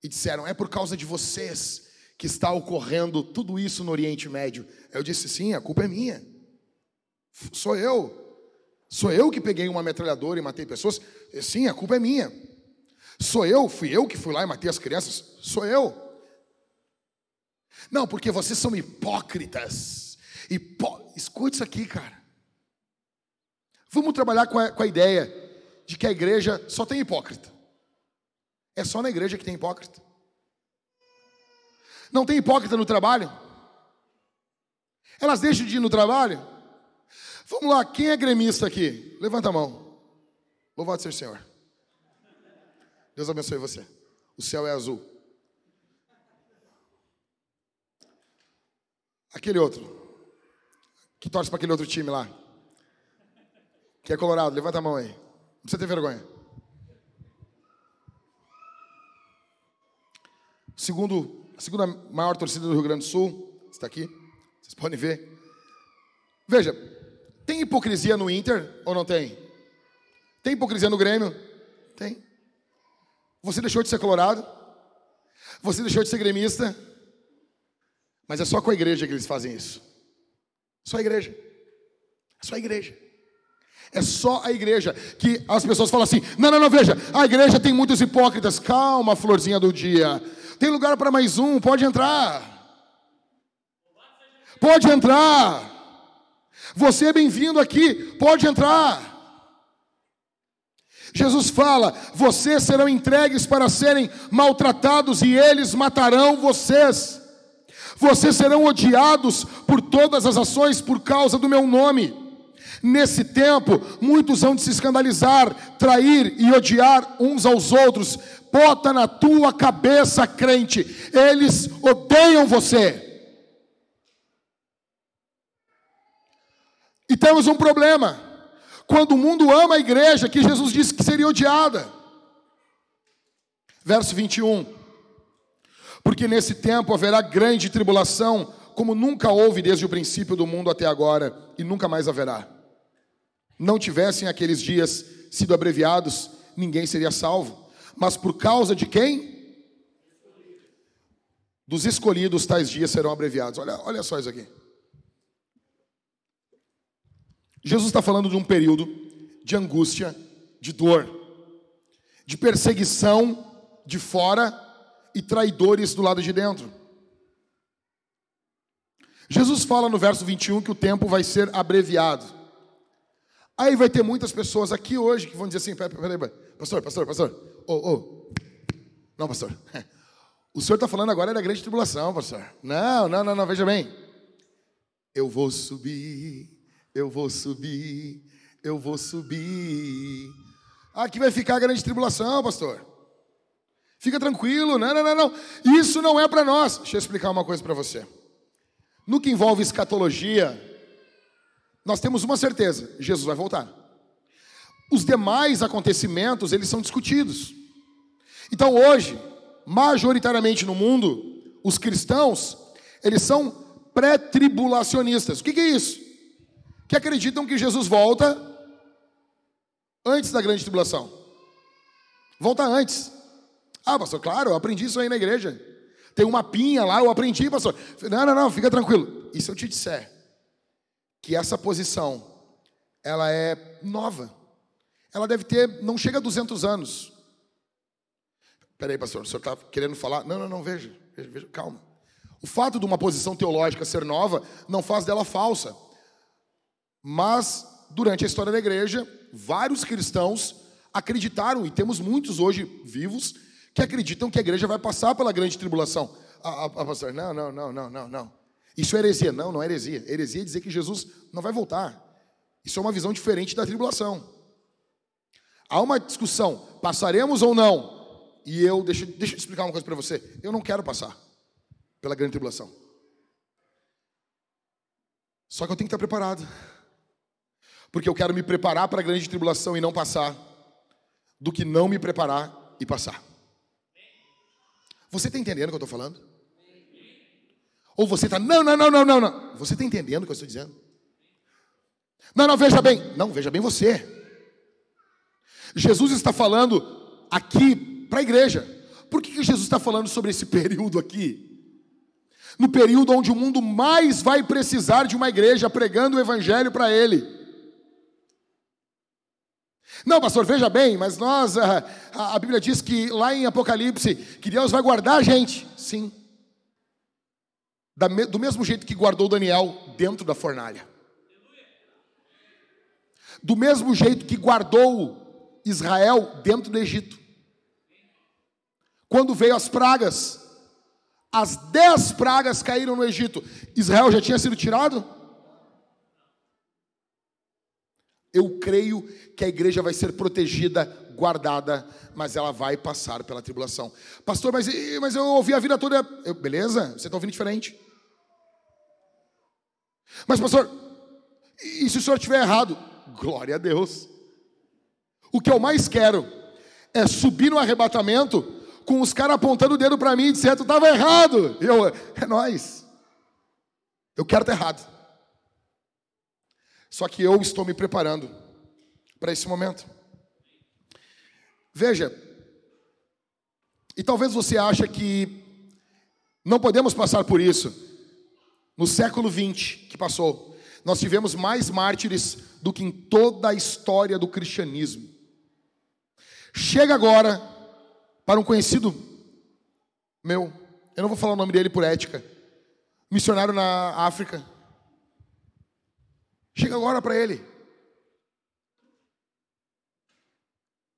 E disseram: é por causa de vocês que está ocorrendo tudo isso no Oriente Médio. Eu disse: sim, a culpa é minha. Sou eu. Sou eu que peguei uma metralhadora e matei pessoas? Sim, a culpa é minha. Sou eu, fui eu que fui lá e matei as crianças? Sou eu. Não, porque vocês são hipócritas. Hipó... Escute isso aqui, cara. Vamos trabalhar com a, com a ideia de que a igreja só tem hipócrita. É só na igreja que tem hipócrita. Não tem hipócrita no trabalho? Elas deixam de ir no trabalho? Vamos lá, quem é gremista aqui? Levanta a mão. Louvado seja o Senhor. Deus abençoe você. O céu é azul. Aquele outro. Que torce para aquele outro time lá. Que é colorado. Levanta a mão aí. Não precisa ter vergonha. Segundo a segunda maior torcida do Rio Grande do Sul, está aqui, vocês podem ver. Veja, tem hipocrisia no Inter ou não tem? Tem hipocrisia no Grêmio? Tem. Você deixou de ser colorado? Você deixou de ser gremista? Mas é só com a igreja que eles fazem isso. Só a igreja. É só a igreja. É só a igreja que as pessoas falam assim: não, não, não, veja, a igreja tem muitos hipócritas. Calma, florzinha do dia. Tem lugar para mais um, pode entrar. Pode entrar. Você é bem-vindo aqui, pode entrar. Jesus fala: vocês serão entregues para serem maltratados e eles matarão vocês. Vocês serão odiados por todas as ações por causa do meu nome. Nesse tempo, muitos vão se escandalizar, trair e odiar uns aos outros. Bota na tua cabeça, crente, eles odeiam você. E temos um problema. Quando o mundo ama a igreja, que Jesus disse que seria odiada. Verso 21. Porque nesse tempo haverá grande tribulação, como nunca houve desde o princípio do mundo até agora, e nunca mais haverá não tivessem aqueles dias sido abreviados, ninguém seria salvo. Mas por causa de quem? Dos escolhidos, tais dias serão abreviados. Olha, olha só isso aqui. Jesus está falando de um período de angústia, de dor, de perseguição de fora e traidores do lado de dentro. Jesus fala no verso 21 que o tempo vai ser abreviado. Aí vai ter muitas pessoas aqui hoje que vão dizer assim: peraí, peraí, pastor, pastor, pastor, ô, oh, oh. não, pastor, o senhor está falando agora da grande tribulação, pastor. Não, não, não, não, veja bem. Eu vou subir, eu vou subir, eu vou subir. Aqui vai ficar a grande tribulação, pastor. Fica tranquilo, não, não, não, não. Isso não é para nós. Deixa eu explicar uma coisa para você. No que envolve escatologia, nós temos uma certeza: Jesus vai voltar. Os demais acontecimentos, eles são discutidos. Então hoje, majoritariamente no mundo, os cristãos, eles são pré-tribulacionistas. O que, que é isso? Que acreditam que Jesus volta antes da grande tribulação. Volta antes. Ah, pastor, claro, eu aprendi isso aí na igreja. Tem uma pinha lá, eu aprendi, pastor. Não, não, não, fica tranquilo. E se eu te disser que essa posição ela é nova. Ela deve ter, não chega a 200 anos. Peraí, pastor, o senhor está querendo falar? Não, não, não, veja, veja, veja, calma. O fato de uma posição teológica ser nova não faz dela falsa. Mas, durante a história da igreja, vários cristãos acreditaram, e temos muitos hoje vivos, que acreditam que a igreja vai passar pela grande tribulação. A, a, a pastor, não, não, não, não, não, não. Isso é heresia. Não, não é heresia. Heresia é dizer que Jesus não vai voltar. Isso é uma visão diferente da tribulação. Há uma discussão, passaremos ou não? E eu, deixa, deixa eu explicar uma coisa para você. Eu não quero passar pela grande tribulação. Só que eu tenho que estar preparado. Porque eu quero me preparar para a grande tribulação e não passar, do que não me preparar e passar. Você está entendendo o que eu estou falando? Ou você está, não, não, não, não, não, não. Você está entendendo o que eu estou dizendo? Não, não, veja bem. Não, veja bem você. Jesus está falando aqui para a igreja. Por que, que Jesus está falando sobre esse período aqui? No período onde o mundo mais vai precisar de uma igreja pregando o evangelho para ele. Não, pastor, veja bem, mas nós, a, a, Bíblia diz que lá em Apocalipse, que Deus vai guardar a gente. Sim. Da, do mesmo jeito que guardou Daniel dentro da fornalha. Do mesmo jeito que guardou Israel dentro do Egito. Quando veio as pragas, as dez pragas caíram no Egito. Israel já tinha sido tirado? Eu creio que a igreja vai ser protegida, guardada, mas ela vai passar pela tribulação. Pastor, mas, mas eu ouvi a vida toda. Eu, beleza, você está ouvindo diferente. Mas, pastor, e se o senhor estiver errado? Glória a Deus. O que eu mais quero é subir no arrebatamento com os caras apontando o dedo para mim e dizendo: Tu estava errado. Eu, é nós. Eu quero estar errado. Só que eu estou me preparando para esse momento. Veja, e talvez você ache que não podemos passar por isso. No século 20 que passou, nós tivemos mais mártires do que em toda a história do cristianismo. Chega agora para um conhecido meu, eu não vou falar o nome dele por ética, missionário na África. Chega agora para ele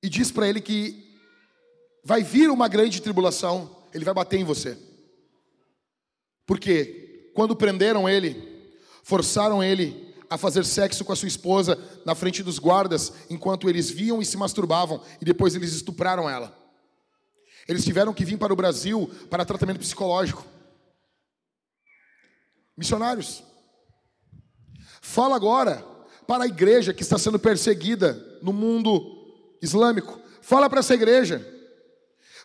e diz para ele que vai vir uma grande tribulação, ele vai bater em você. Porque quando prenderam ele, forçaram ele a fazer sexo com a sua esposa na frente dos guardas, enquanto eles viam e se masturbavam, e depois eles estupraram ela. Eles tiveram que vir para o Brasil para tratamento psicológico. Missionários. Fala agora para a igreja que está sendo perseguida no mundo islâmico. Fala para essa igreja.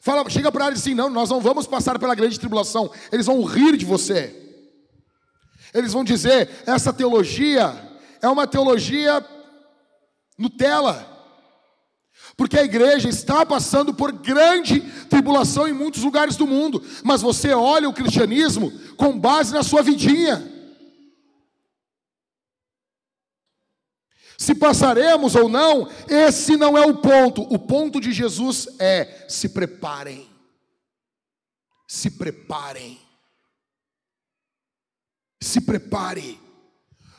Fala, chega para eles assim: não, nós não vamos passar pela grande tribulação. Eles vão rir de você. Eles vão dizer: essa teologia é uma teologia Nutella. Porque a igreja está passando por grande tribulação em muitos lugares do mundo, mas você olha o cristianismo com base na sua vidinha. Se passaremos ou não, esse não é o ponto. O ponto de Jesus é: se preparem. Se preparem. Se prepare.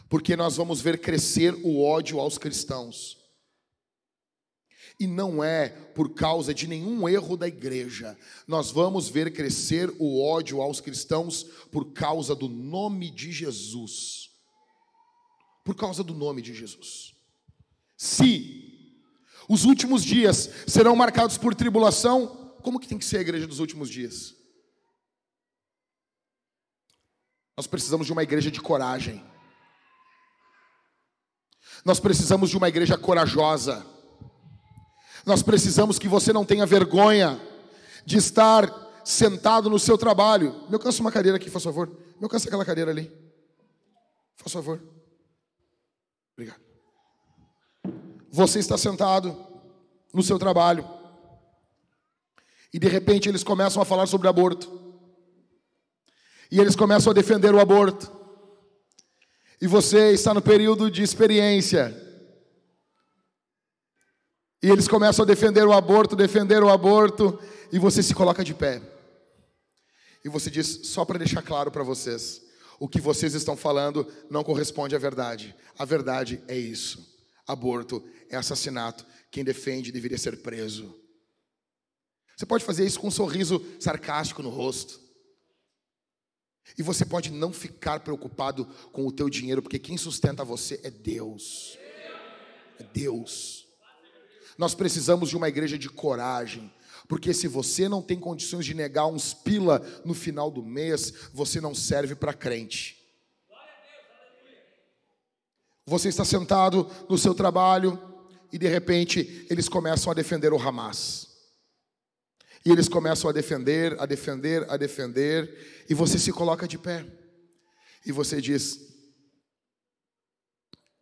Porque nós vamos ver crescer o ódio aos cristãos. E não é por causa de nenhum erro da igreja. Nós vamos ver crescer o ódio aos cristãos por causa do nome de Jesus por causa do nome de Jesus. Se os últimos dias serão marcados por tribulação, como que tem que ser a igreja dos últimos dias? Nós precisamos de uma igreja de coragem. Nós precisamos de uma igreja corajosa. Nós precisamos que você não tenha vergonha de estar sentado no seu trabalho. Me alcança uma cadeira aqui, por favor. Me alcança aquela cadeira ali. Por favor. Obrigado. Você está sentado no seu trabalho e de repente eles começam a falar sobre aborto. E eles começam a defender o aborto. E você está no período de experiência. E eles começam a defender o aborto, defender o aborto, e você se coloca de pé. E você diz, só para deixar claro para vocês, o que vocês estão falando não corresponde à verdade. A verdade é isso. Aborto é assassinato. Quem defende deveria ser preso. Você pode fazer isso com um sorriso sarcástico no rosto. E você pode não ficar preocupado com o teu dinheiro, porque quem sustenta você é Deus. É Deus. Nós precisamos de uma igreja de coragem, porque se você não tem condições de negar uns pila no final do mês, você não serve para crente. Você está sentado no seu trabalho e de repente eles começam a defender o Hamas. E eles começam a defender, a defender, a defender, e você se coloca de pé. E você diz: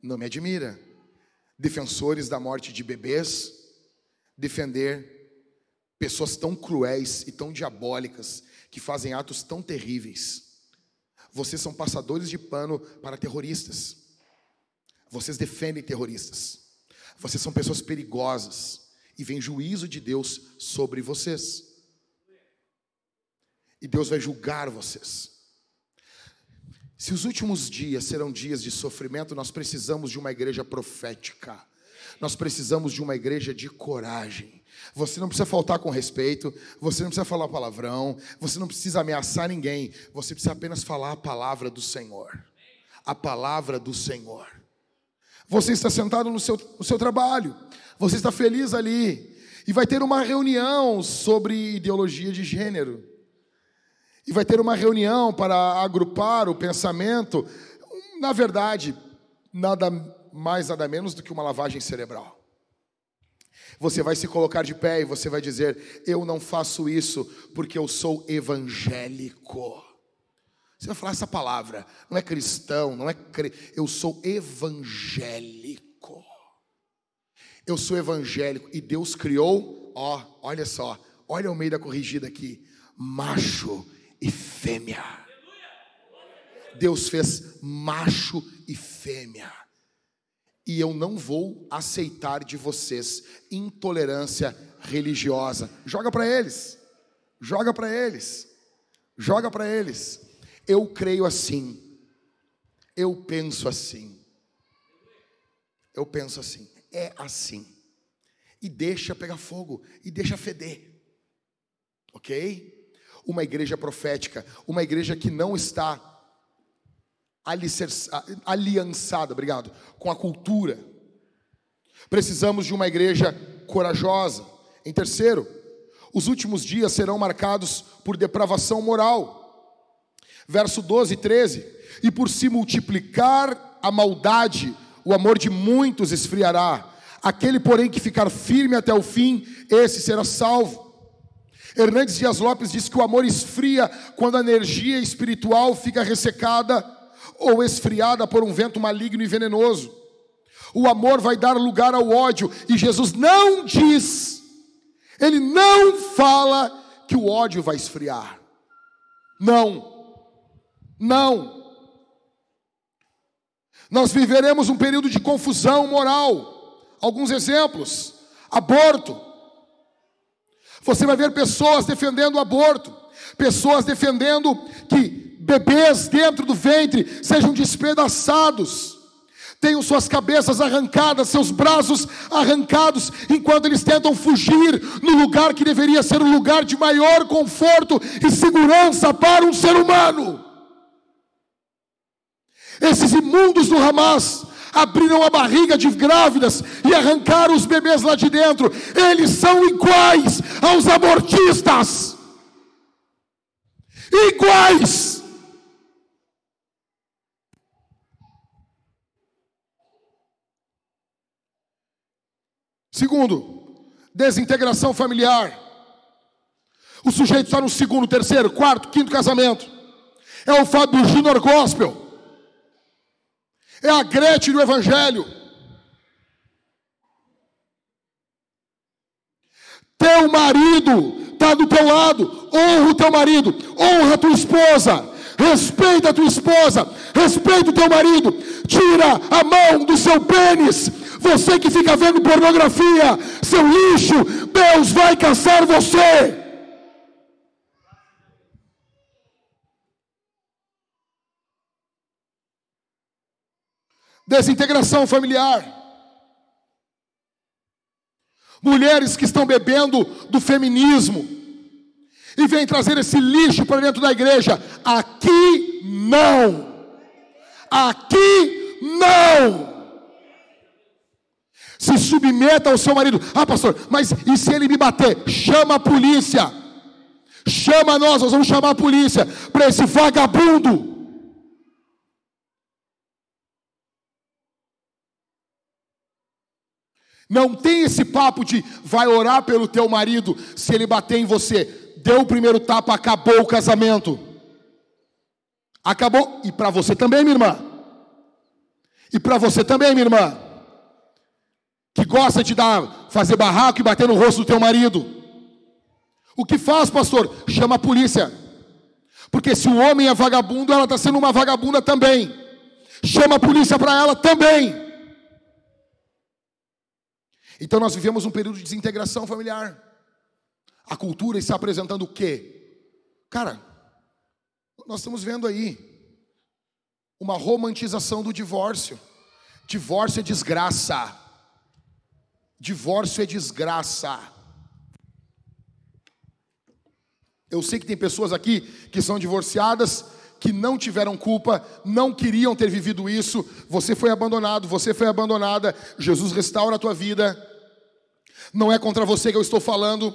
Não me admira. Defensores da morte de bebês defender pessoas tão cruéis e tão diabólicas que fazem atos tão terríveis. Vocês são passadores de pano para terroristas. Vocês defendem terroristas. Vocês são pessoas perigosas e vem juízo de Deus sobre vocês. E Deus vai julgar vocês. Se os últimos dias serão dias de sofrimento, nós precisamos de uma igreja profética. Nós precisamos de uma igreja de coragem. Você não precisa faltar com respeito, você não precisa falar palavrão, você não precisa ameaçar ninguém, você precisa apenas falar a palavra do Senhor. A palavra do Senhor. Você está sentado no seu, no seu trabalho, você está feliz ali, e vai ter uma reunião sobre ideologia de gênero, e vai ter uma reunião para agrupar o pensamento, na verdade, nada mais, nada menos do que uma lavagem cerebral. Você vai se colocar de pé e você vai dizer: Eu não faço isso porque eu sou evangélico. Você vai falar essa palavra, não é cristão, não é cre... eu sou evangélico. Eu sou evangélico e Deus criou, ó, olha só, olha o meio da corrigida aqui, macho e fêmea. Deus fez macho e fêmea e eu não vou aceitar de vocês intolerância religiosa. Joga para eles. Joga para eles. Joga para eles. Eu creio assim. Eu penso assim. Eu penso assim. É assim. E deixa pegar fogo e deixa feder. OK? Uma igreja profética, uma igreja que não está aliançada, obrigado, com a cultura. Precisamos de uma igreja corajosa. Em terceiro, os últimos dias serão marcados por depravação moral. Verso 12 e 13: E por se multiplicar a maldade, o amor de muitos esfriará. Aquele, porém, que ficar firme até o fim, esse será salvo. Hernandes Dias Lopes diz que o amor esfria quando a energia espiritual fica ressecada ou esfriada por um vento maligno e venenoso. O amor vai dar lugar ao ódio, e Jesus não diz, ele não fala que o ódio vai esfriar. Não, não. Nós viveremos um período de confusão moral. Alguns exemplos: aborto. Você vai ver pessoas defendendo o aborto, pessoas defendendo que bebês dentro do ventre sejam despedaçados, tenham suas cabeças arrancadas, seus braços arrancados, enquanto eles tentam fugir no lugar que deveria ser um lugar de maior conforto e segurança para um ser humano. Esses imundos do Hamas abriram a barriga de grávidas e arrancaram os bebês lá de dentro. Eles são iguais aos abortistas. Iguais. Segundo, desintegração familiar. O sujeito está no segundo, terceiro, quarto, quinto casamento. É o Fábio Júnior Gospel. É a Gretchen do Evangelho. Teu marido está do teu lado. Honra o teu marido. Honra a tua esposa. Respeita a tua esposa. Respeita o teu marido. Tira a mão do seu pênis Você que fica vendo pornografia, seu lixo, Deus vai caçar você. Desintegração familiar. Mulheres que estão bebendo do feminismo e vêm trazer esse lixo para dentro da igreja. Aqui não. Aqui não. Se submeta ao seu marido. Ah, pastor, mas e se ele me bater? Chama a polícia. Chama nós, nós vamos chamar a polícia para esse vagabundo. Não tem esse papo de vai orar pelo teu marido se ele bater em você. Deu o primeiro tapa, acabou o casamento. Acabou. E para você também, minha irmã. E para você também, minha irmã. Que gosta de dar, fazer barraco e bater no rosto do teu marido. O que faz, pastor? Chama a polícia. Porque se o homem é vagabundo, ela está sendo uma vagabunda também. Chama a polícia para ela também. Então nós vivemos um período de desintegração familiar. A cultura está apresentando o quê? Cara, nós estamos vendo aí uma romantização do divórcio. Divórcio é desgraça. Divórcio é desgraça. Eu sei que tem pessoas aqui que são divorciadas, que não tiveram culpa, não queriam ter vivido isso. Você foi abandonado, você foi abandonada. Jesus restaura a tua vida. Não é contra você que eu estou falando,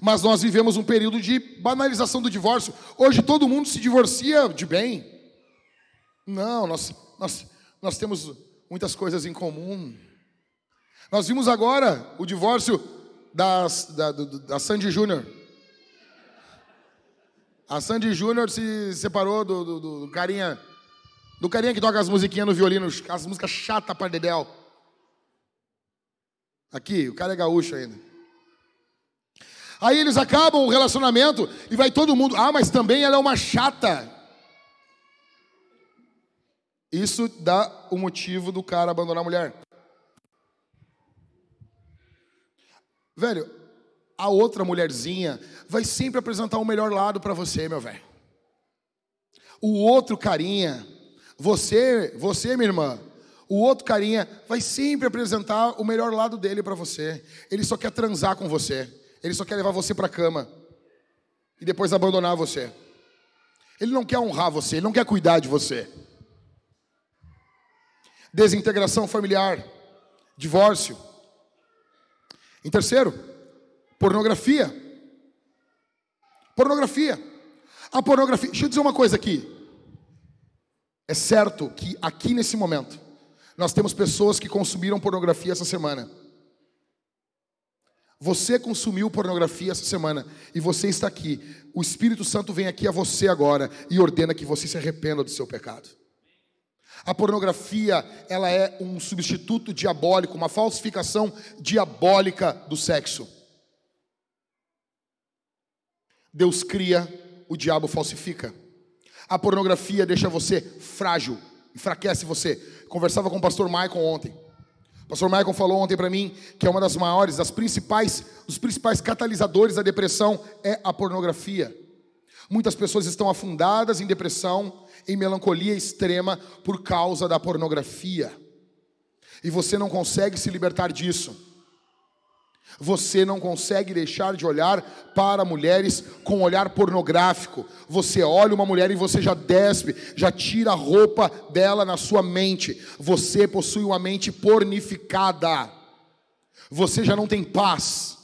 mas nós vivemos um período de banalização do divórcio. Hoje todo mundo se divorcia de bem. Não, nós, nós, nós temos muitas coisas em comum. Nós vimos agora o divórcio das, da, da Sandy Júnior. A Sandy Júnior se separou do, do, do, carinha do carinha que toca as musiquinhas no violino, as músicas chatas para dedéu. Aqui, o cara é gaúcho ainda. Aí eles acabam o relacionamento e vai todo mundo, ah, mas também ela é uma chata. Isso dá o motivo do cara abandonar a mulher. Velho, a outra mulherzinha vai sempre apresentar o melhor lado para você, meu velho. O outro carinha, você, você, minha irmã, o outro carinha vai sempre apresentar o melhor lado dele para você. Ele só quer transar com você. Ele só quer levar você para a cama e depois abandonar você. Ele não quer honrar você, ele não quer cuidar de você. Desintegração familiar, divórcio. Em terceiro, pornografia. Pornografia. A pornografia. Deixa eu dizer uma coisa aqui. É certo que aqui nesse momento, nós temos pessoas que consumiram pornografia essa semana. Você consumiu pornografia essa semana e você está aqui. O Espírito Santo vem aqui a você agora e ordena que você se arrependa do seu pecado. A pornografia, ela é um substituto diabólico, uma falsificação diabólica do sexo. Deus cria, o diabo falsifica. A pornografia deixa você frágil, enfraquece você. Conversava com o pastor Michael ontem. Pastor Michael falou ontem para mim que é uma das maiores, das principais, dos principais catalisadores da depressão é a pornografia. Muitas pessoas estão afundadas em depressão, em melancolia extrema por causa da pornografia. E você não consegue se libertar disso. Você não consegue deixar de olhar para mulheres com olhar pornográfico. Você olha uma mulher e você já despe, já tira a roupa dela na sua mente. Você possui uma mente pornificada. Você já não tem paz.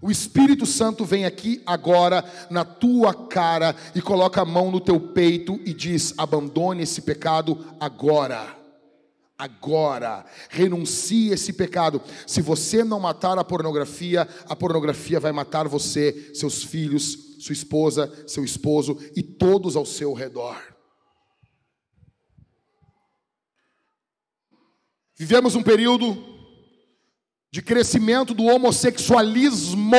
O Espírito Santo vem aqui agora na tua cara e coloca a mão no teu peito e diz: abandone esse pecado agora agora. Renuncie esse pecado. Se você não matar a pornografia, a pornografia vai matar você, seus filhos, sua esposa, seu esposo e todos ao seu redor. Vivemos um período de crescimento do homossexualismo.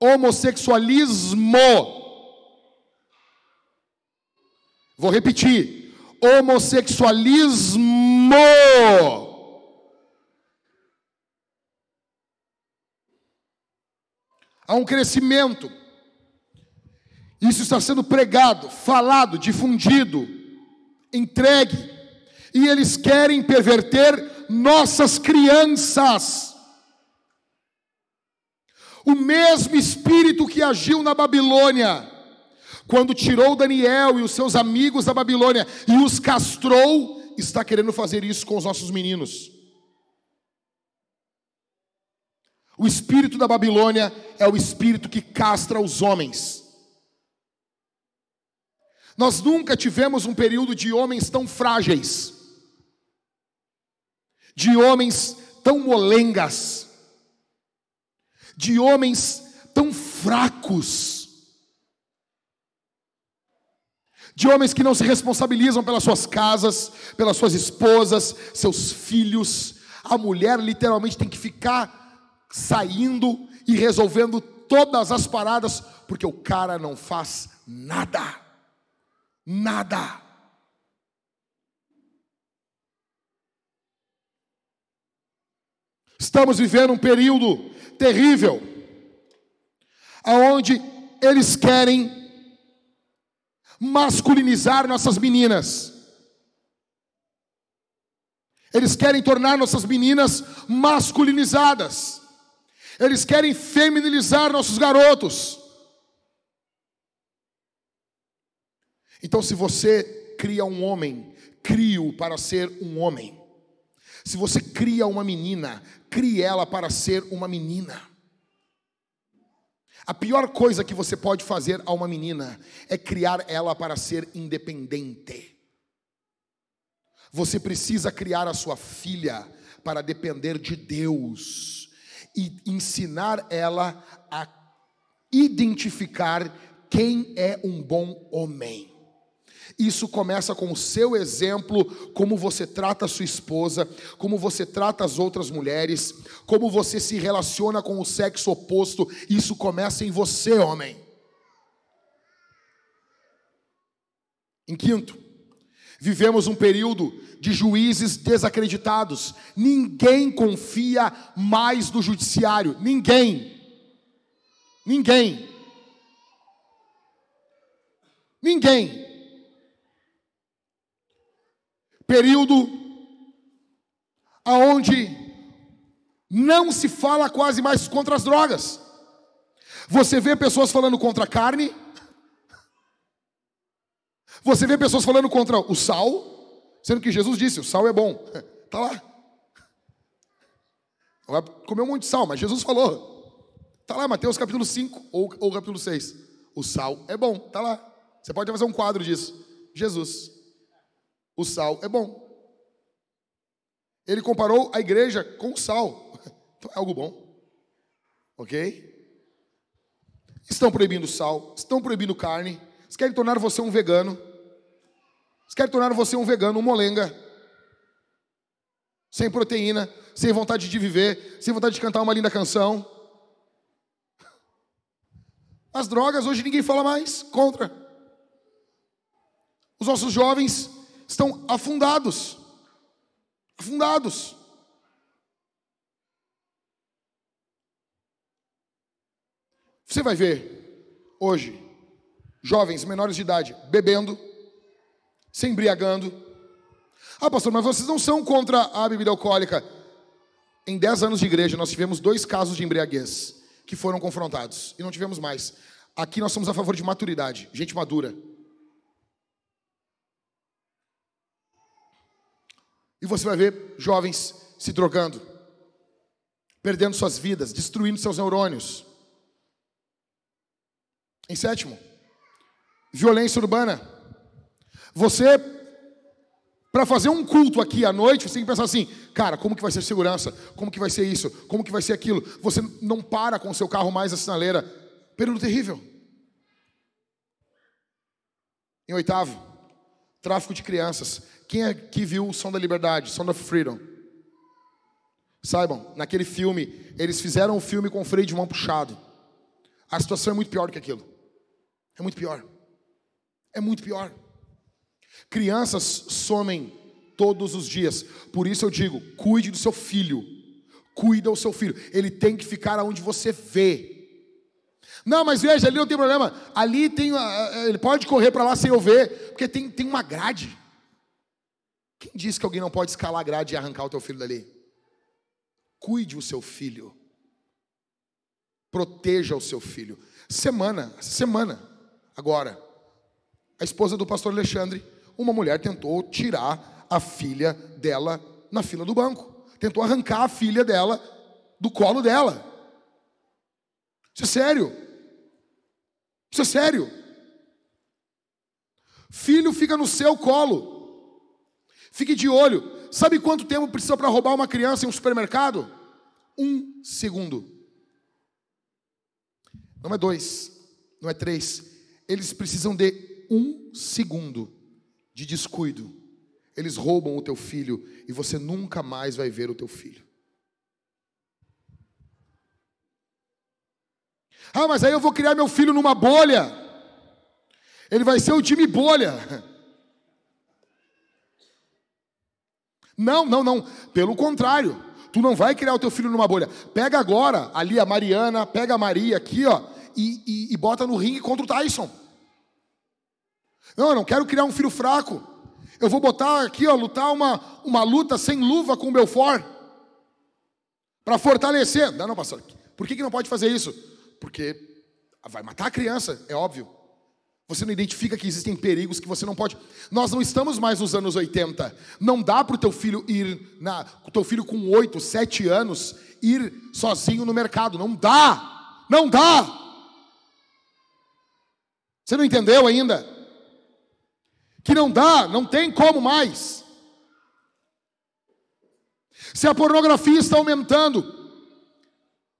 Homossexualismo Vou repetir: homossexualismo. Há um crescimento. Isso está sendo pregado, falado, difundido, entregue. E eles querem perverter nossas crianças. O mesmo espírito que agiu na Babilônia, quando tirou Daniel e os seus amigos da Babilônia e os castrou, está querendo fazer isso com os nossos meninos. O espírito da Babilônia é o espírito que castra os homens. Nós nunca tivemos um período de homens tão frágeis, de homens tão molengas, de homens tão fracos, de homens que não se responsabilizam pelas suas casas, pelas suas esposas, seus filhos. A mulher literalmente tem que ficar saindo e resolvendo todas as paradas, porque o cara não faz nada. Nada. Estamos vivendo um período terrível, aonde eles querem masculinizar nossas meninas. Eles querem tornar nossas meninas masculinizadas. Eles querem feminilizar nossos garotos. Então, se você cria um homem, crie-o para ser um homem. Se você cria uma menina, crie ela para ser uma menina. A pior coisa que você pode fazer a uma menina é criar ela para ser independente. Você precisa criar a sua filha para depender de Deus e ensinar ela a identificar quem é um bom homem. Isso começa com o seu exemplo, como você trata a sua esposa, como você trata as outras mulheres, como você se relaciona com o sexo oposto. Isso começa em você, homem. Em quinto, vivemos um período de juízes desacreditados. Ninguém confia mais no judiciário. Ninguém. Ninguém. Ninguém. Período aonde não se fala quase mais contra as drogas. Você vê pessoas falando contra a carne. Você vê pessoas falando contra o sal. Sendo que Jesus disse: o sal é bom. Está lá. Vai comer um monte de sal, mas Jesus falou. Está lá, Mateus capítulo 5 ou, ou capítulo 6. O sal é bom, está lá. Você pode fazer um quadro disso. Jesus. O sal é bom. Ele comparou a igreja com o sal. Então é algo bom. Ok? Estão proibindo sal, estão proibindo carne. Eles querem tornar você um vegano. Eles querem tornar você um vegano, um molenga. Sem proteína, sem vontade de viver, sem vontade de cantar uma linda canção. As drogas, hoje ninguém fala mais contra. Os nossos jovens estão afundados. Afundados. Você vai ver hoje jovens menores de idade bebendo, se embriagando. Ah, pastor, mas vocês não são contra a bebida alcoólica. Em 10 anos de igreja, nós tivemos dois casos de embriaguez que foram confrontados e não tivemos mais. Aqui nós somos a favor de maturidade, gente madura. E você vai ver jovens se drogando, perdendo suas vidas, destruindo seus neurônios. Em sétimo, violência urbana. Você, para fazer um culto aqui à noite, você tem que pensar assim, cara, como que vai ser segurança? Como que vai ser isso? Como que vai ser aquilo? Você não para com o seu carro mais na sinaleira. Período terrível. Em oitavo, tráfico de crianças. Quem é que viu o Som da Liberdade, Sound of Freedom? Saibam, naquele filme, eles fizeram um filme com o freio de mão puxado. A situação é muito pior do que aquilo. É muito pior. É muito pior. Crianças somem todos os dias. Por isso eu digo: cuide do seu filho. Cuida o seu filho. Ele tem que ficar onde você vê. Não, mas veja, ali não tem problema. Ali tem. Ele pode correr para lá sem eu ver, porque tem, tem uma grade. Quem disse que alguém não pode escalar a grade e arrancar o teu filho dali? Cuide o seu filho. Proteja o seu filho. Semana, semana, agora, a esposa do pastor Alexandre, uma mulher tentou tirar a filha dela na fila do banco. Tentou arrancar a filha dela do colo dela. Isso é sério. Isso é sério. Filho fica no seu colo. Fique de olho. Sabe quanto tempo precisa para roubar uma criança em um supermercado? Um segundo. Não é dois, não é três. Eles precisam de um segundo de descuido. Eles roubam o teu filho e você nunca mais vai ver o teu filho. Ah, mas aí eu vou criar meu filho numa bolha. Ele vai ser o time bolha. Não, não, não. Pelo contrário. Tu não vai criar o teu filho numa bolha. Pega agora ali a Mariana, pega a Maria aqui, ó, e, e, e bota no ringue contra o Tyson. Não, eu não quero criar um filho fraco. Eu vou botar aqui, ó, lutar uma, uma luta sem luva com o Belfort. Para fortalecer. Não, não, pastor. Por que, que não pode fazer isso? Porque vai matar a criança, é óbvio. Você não identifica que existem perigos que você não pode. Nós não estamos mais nos anos 80. Não dá para o teu filho ir na, o teu filho com 8, 7 anos ir sozinho no mercado. Não dá. Não dá. Você não entendeu ainda? Que não dá, não tem como mais. Se a pornografia está aumentando,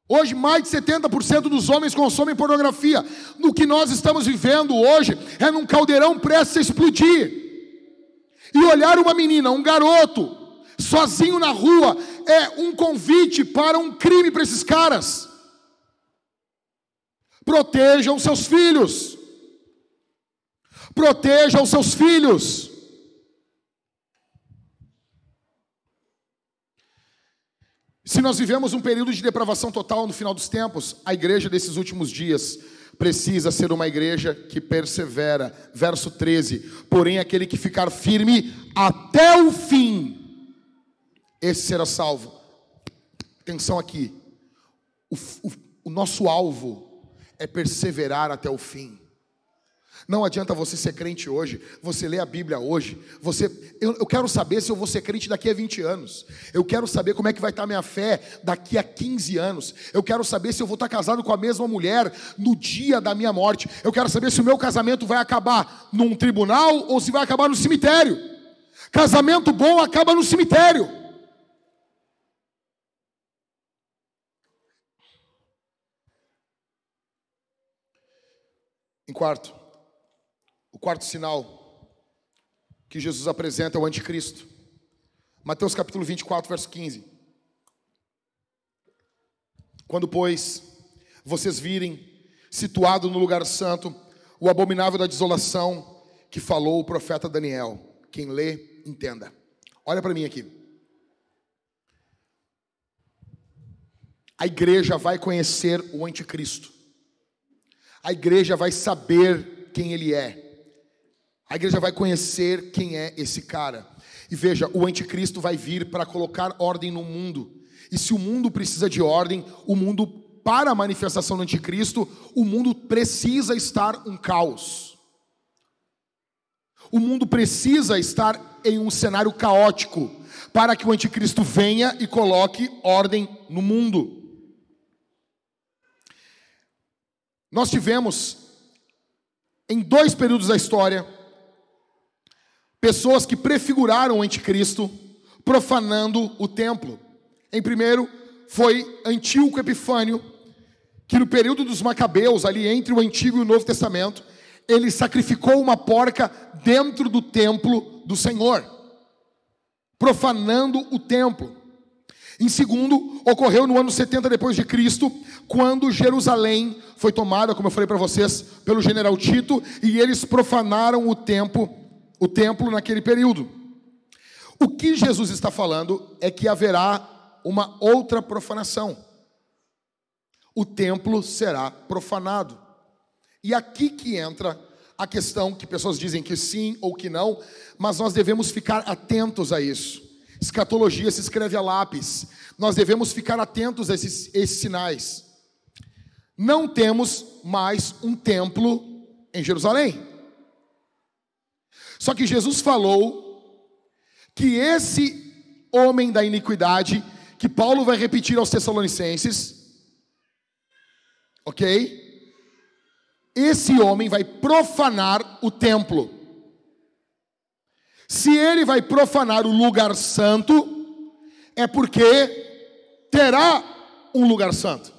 Hoje, mais de 70% dos homens consomem pornografia. No que nós estamos vivendo hoje é num caldeirão prestes a explodir. E olhar uma menina, um garoto, sozinho na rua, é um convite para um crime para esses caras. Protejam seus filhos. Protejam seus filhos. Se nós vivemos um período de depravação total no final dos tempos, a igreja desses últimos dias precisa ser uma igreja que persevera. Verso 13: Porém, aquele que ficar firme até o fim, esse será salvo. Atenção aqui, o, o, o nosso alvo é perseverar até o fim. Não adianta você ser crente hoje, você ler a Bíblia hoje. Você, eu, eu, quero saber se eu vou ser crente daqui a 20 anos. Eu quero saber como é que vai estar minha fé daqui a 15 anos. Eu quero saber se eu vou estar casado com a mesma mulher no dia da minha morte. Eu quero saber se o meu casamento vai acabar num tribunal ou se vai acabar no cemitério. Casamento bom acaba no cemitério. Em quarto, o quarto sinal que Jesus apresenta é o anticristo. Mateus capítulo 24, verso 15. Quando, pois, vocês virem situado no lugar santo o abominável da desolação que falou o profeta Daniel. Quem lê, entenda. Olha para mim aqui. A igreja vai conhecer o anticristo. A igreja vai saber quem ele é. A igreja vai conhecer quem é esse cara. E veja, o anticristo vai vir para colocar ordem no mundo. E se o mundo precisa de ordem, o mundo, para a manifestação do anticristo, o mundo precisa estar um caos. O mundo precisa estar em um cenário caótico para que o anticristo venha e coloque ordem no mundo. Nós tivemos, em dois períodos da história, pessoas que prefiguraram o anticristo, profanando o templo. Em primeiro, foi Antíoco Epifânio, que no período dos Macabeus, ali entre o Antigo e o Novo Testamento, ele sacrificou uma porca dentro do templo do Senhor, profanando o templo. Em segundo, ocorreu no ano 70 depois de Cristo, quando Jerusalém foi tomada, como eu falei para vocês, pelo general Tito, e eles profanaram o templo o templo naquele período. O que Jesus está falando é que haverá uma outra profanação. O templo será profanado. E aqui que entra a questão que pessoas dizem que sim ou que não, mas nós devemos ficar atentos a isso. Escatologia se escreve a lápis. Nós devemos ficar atentos a esses, esses sinais. Não temos mais um templo em Jerusalém. Só que Jesus falou que esse homem da iniquidade, que Paulo vai repetir aos Tessalonicenses, ok? esse homem vai profanar o templo. Se ele vai profanar o lugar santo, é porque terá um lugar santo.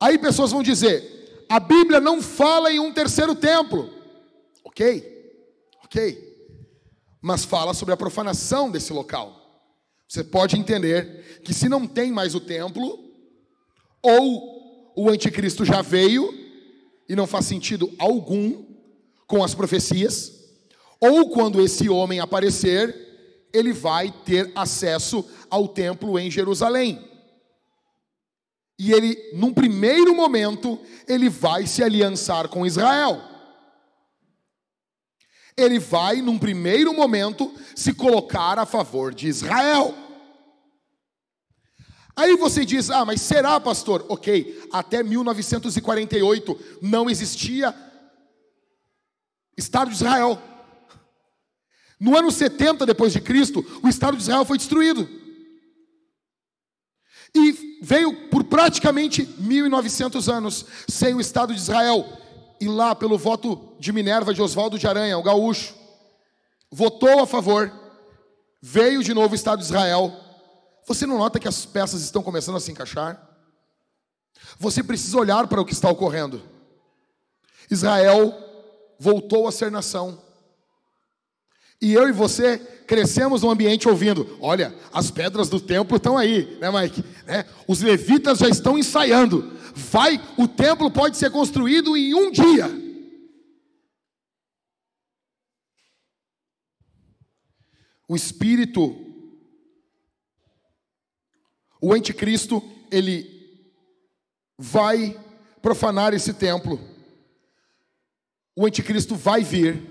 Aí pessoas vão dizer: a Bíblia não fala em um terceiro templo. Ok, ok. Mas fala sobre a profanação desse local. Você pode entender que se não tem mais o templo, ou o anticristo já veio e não faz sentido algum com as profecias, ou quando esse homem aparecer, ele vai ter acesso ao templo em Jerusalém. E ele, num primeiro momento, ele vai se aliançar com Israel. Ele vai, num primeiro momento, se colocar a favor de Israel. Aí você diz: ah, mas será, pastor? Ok, até 1948 não existia Estado de Israel. No ano 70 depois de Cristo, o Estado de Israel foi destruído. E veio por praticamente 1900 anos sem o Estado de Israel. E lá, pelo voto de Minerva de Oswaldo de Aranha, o gaúcho, votou a favor, veio de novo o Estado de Israel você não nota que as peças estão começando a se encaixar? Você precisa olhar para o que está ocorrendo. Israel voltou a ser nação. E eu e você crescemos num ambiente ouvindo: olha, as pedras do templo estão aí, né, Mike? É, os levitas já estão ensaiando. Vai, o templo pode ser construído em um dia. O Espírito o anticristo, ele vai profanar esse templo. O anticristo vai vir.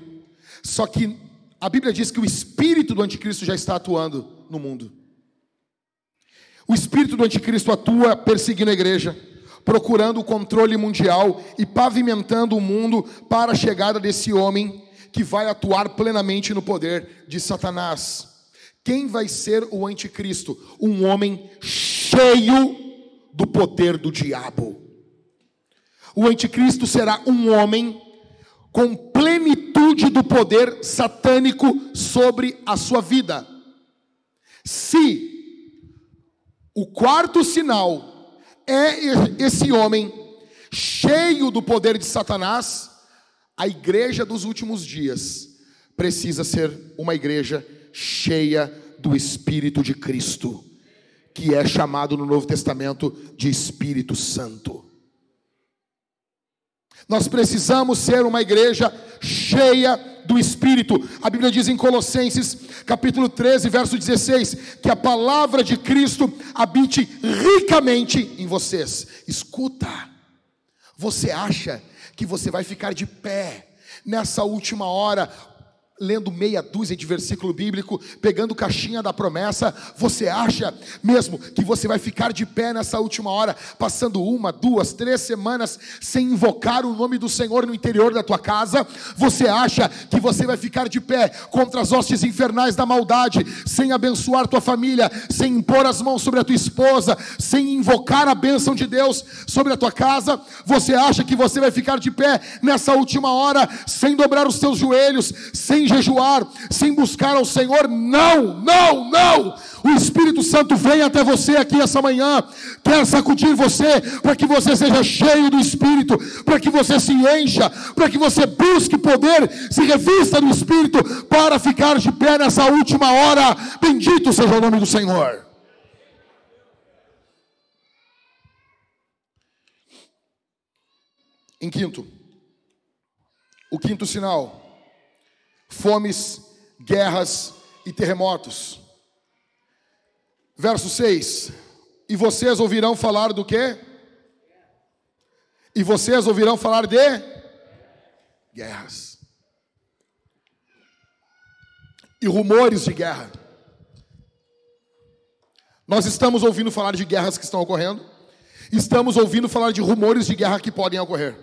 Só que a Bíblia diz que o espírito do anticristo já está atuando no mundo. O espírito do anticristo atua perseguindo a igreja, procurando o controle mundial e pavimentando o mundo para a chegada desse homem que vai atuar plenamente no poder de Satanás. Quem vai ser o anticristo? Um homem cheio do poder do diabo. O anticristo será um homem com plenitude do poder satânico sobre a sua vida. Se o quarto sinal é esse homem cheio do poder de Satanás, a igreja dos últimos dias precisa ser uma igreja cheia do Espírito de Cristo, que é chamado no Novo Testamento de Espírito Santo. Nós precisamos ser uma igreja cheia do Espírito. A Bíblia diz em Colossenses, capítulo 13, verso 16, que a palavra de Cristo habite ricamente em vocês. Escuta, você acha que você vai ficar de pé nessa última hora, lendo meia dúzia de versículo bíblico, pegando caixinha da promessa, você acha mesmo que você vai ficar de pé nessa última hora, passando uma, duas, três semanas sem invocar o nome do Senhor no interior da tua casa? Você acha que você vai ficar de pé contra as hostes infernais da maldade, sem abençoar tua família, sem impor as mãos sobre a tua esposa, sem invocar a bênção de Deus sobre a tua casa? Você acha que você vai ficar de pé nessa última hora, sem dobrar os teus joelhos, sem jejuar, sem buscar ao Senhor. Não, não, não. O Espírito Santo vem até você aqui essa manhã, quer sacudir você, para que você seja cheio do Espírito, para que você se encha, para que você busque poder, se revista do Espírito, para ficar de pé nessa última hora. Bendito seja o nome do Senhor. Em quinto, o quinto sinal fomes, guerras e terremotos. Verso 6: E vocês ouvirão falar do quê? E vocês ouvirão falar de guerras. E rumores de guerra. Nós estamos ouvindo falar de guerras que estão ocorrendo. Estamos ouvindo falar de rumores de guerra que podem ocorrer.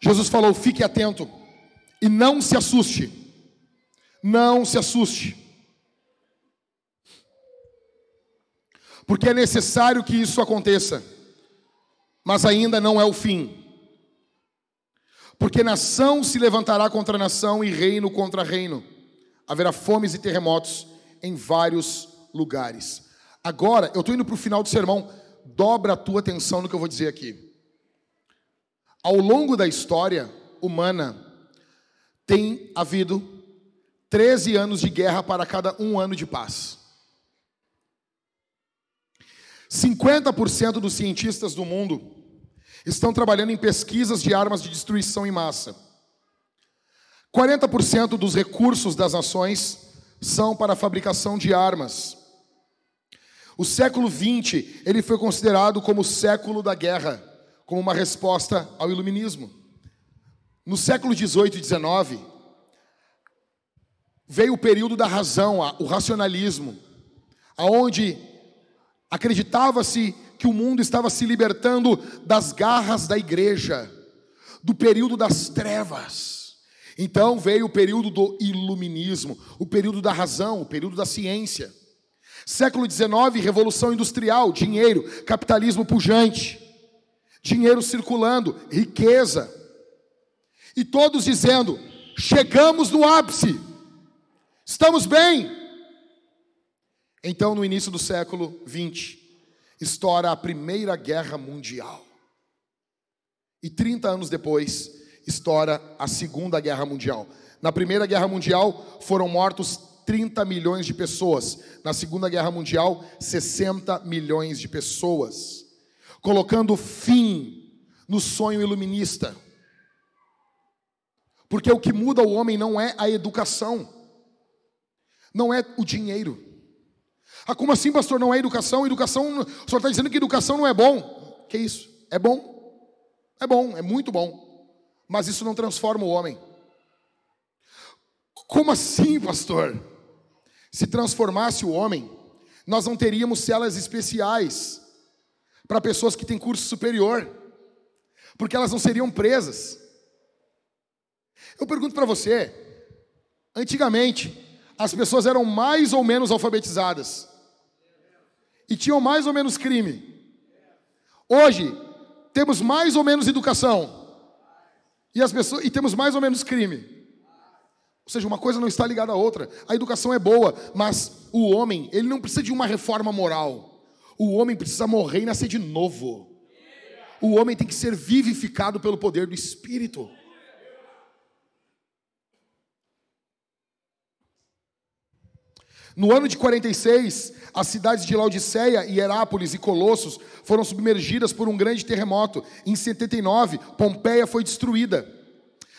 Jesus falou: fique atento e não se assuste. Não se assuste. Porque é necessário que isso aconteça, mas ainda não é o fim. Porque nação se levantará contra nação e reino contra reino. Haverá fomes e terremotos em vários lugares. Agora, eu estou indo para o final do sermão, dobra a tua atenção no que eu vou dizer aqui. Ao longo da história humana, tem havido 13 anos de guerra para cada um ano de paz. 50% dos cientistas do mundo estão trabalhando em pesquisas de armas de destruição em massa. 40% dos recursos das nações são para a fabricação de armas. O século XX, ele foi considerado como o século da guerra, como uma resposta ao iluminismo. No século XVIII e XIX, veio o período da razão, o racionalismo, aonde acreditava-se que o mundo estava se libertando das garras da igreja, do período das trevas. Então veio o período do iluminismo, o período da razão, o período da ciência. Século XIX, revolução industrial, dinheiro, capitalismo pujante, dinheiro circulando, riqueza. E todos dizendo: chegamos no ápice, estamos bem. Então, no início do século XX, estoura a Primeira Guerra Mundial. E 30 anos depois, estoura a Segunda Guerra Mundial. Na Primeira Guerra Mundial foram mortos 30 milhões de pessoas. Na Segunda Guerra Mundial, 60 milhões de pessoas. Colocando fim no sonho iluminista. Porque o que muda o homem não é a educação, não é o dinheiro. Ah, como assim, pastor? Não é educação? Educação, o senhor está dizendo que educação não é bom? Que isso? É bom. É bom, é muito bom. Mas isso não transforma o homem. Como assim, pastor? Se transformasse o homem, nós não teríamos celas especiais para pessoas que têm curso superior, porque elas não seriam presas. Eu pergunto para você: antigamente, as pessoas eram mais ou menos alfabetizadas e tinham mais ou menos crime. Hoje, temos mais ou menos educação e, as pessoas, e temos mais ou menos crime. Ou seja, uma coisa não está ligada à outra. A educação é boa, mas o homem, ele não precisa de uma reforma moral. O homem precisa morrer e nascer de novo. O homem tem que ser vivificado pelo poder do Espírito. No ano de 46, as cidades de Laodiceia, Hierápolis e Colossos foram submergidas por um grande terremoto. Em 79, Pompeia foi destruída.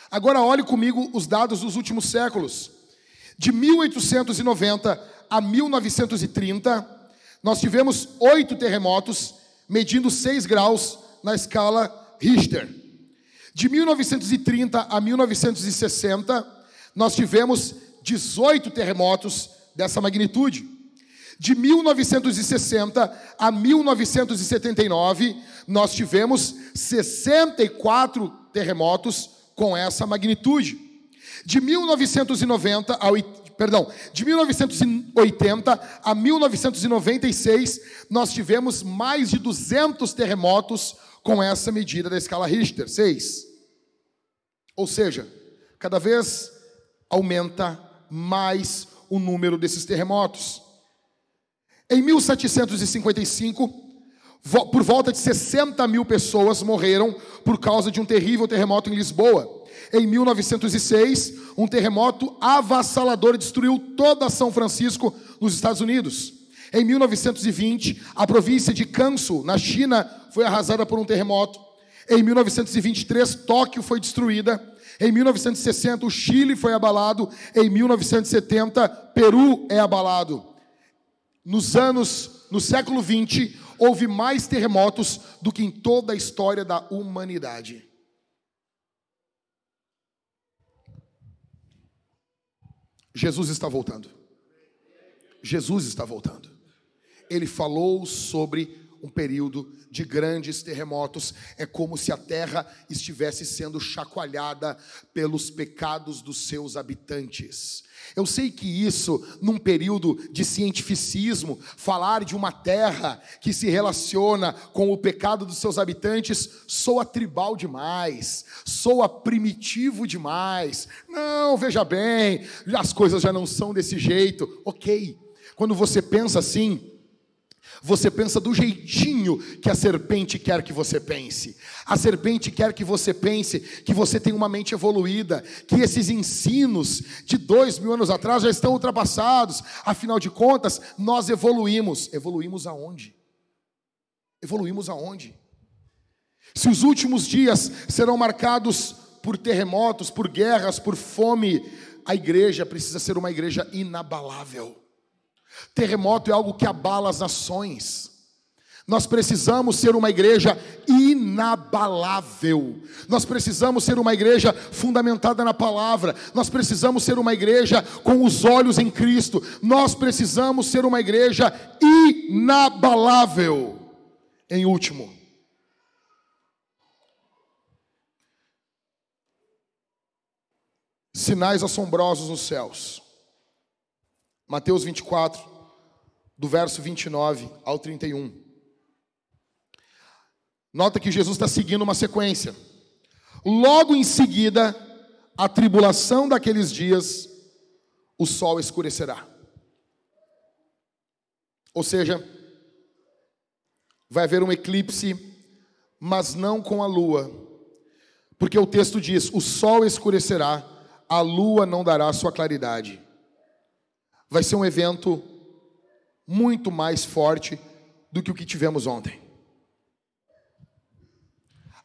Agora olhe comigo os dados dos últimos séculos. De 1890 a 1930, nós tivemos oito terremotos, medindo 6 graus na escala Richter. De 1930 a 1960, nós tivemos 18 terremotos dessa magnitude. De 1960 a 1979, nós tivemos 64 terremotos com essa magnitude. De 1990 a perdão, de 1980 a 1996, nós tivemos mais de 200 terremotos com essa medida da escala Richter, 6. Ou seja, cada vez aumenta mais o número desses terremotos. Em 1755, por volta de 60 mil pessoas morreram por causa de um terrível terremoto em Lisboa. Em 1906, um terremoto avassalador destruiu toda São Francisco, nos Estados Unidos. Em 1920, a província de Kansu, na China, foi arrasada por um terremoto. Em 1923, Tóquio foi destruída. Em 1960, o Chile foi abalado. Em 1970, Peru é abalado. Nos anos, no século 20, houve mais terremotos do que em toda a história da humanidade. Jesus está voltando. Jesus está voltando. Ele falou sobre um período de grandes terremotos. É como se a terra estivesse sendo chacoalhada pelos pecados dos seus habitantes. Eu sei que isso, num período de cientificismo, falar de uma terra que se relaciona com o pecado dos seus habitantes, soa tribal demais, soa primitivo demais. Não, veja bem, as coisas já não são desse jeito. Ok, quando você pensa assim, você pensa do jeitinho que a serpente quer que você pense. A serpente quer que você pense que você tem uma mente evoluída, que esses ensinos de dois mil anos atrás já estão ultrapassados. Afinal de contas, nós evoluímos. Evoluímos aonde? Evoluímos aonde? Se os últimos dias serão marcados por terremotos, por guerras, por fome, a igreja precisa ser uma igreja inabalável. Terremoto é algo que abala as nações. Nós precisamos ser uma igreja inabalável. Nós precisamos ser uma igreja fundamentada na palavra. Nós precisamos ser uma igreja com os olhos em Cristo. Nós precisamos ser uma igreja inabalável. Em último, sinais assombrosos nos céus. Mateus 24, do verso 29 ao 31. Nota que Jesus está seguindo uma sequência. Logo em seguida, a tribulação daqueles dias, o sol escurecerá. Ou seja, vai haver um eclipse, mas não com a lua, porque o texto diz: o sol escurecerá, a lua não dará sua claridade vai ser um evento muito mais forte do que o que tivemos ontem.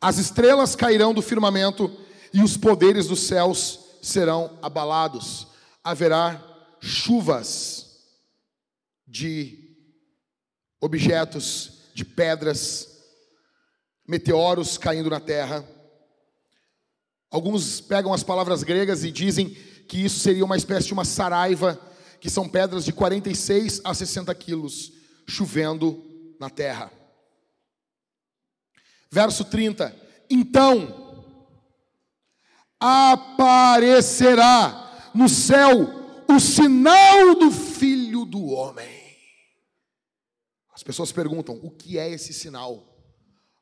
As estrelas cairão do firmamento e os poderes dos céus serão abalados. Haverá chuvas de objetos, de pedras, meteoros caindo na terra. Alguns pegam as palavras gregas e dizem que isso seria uma espécie de uma saraiva que são pedras de 46 a 60 quilos, chovendo na terra. Verso 30: Então aparecerá no céu o sinal do Filho do Homem. As pessoas perguntam: o que é esse sinal?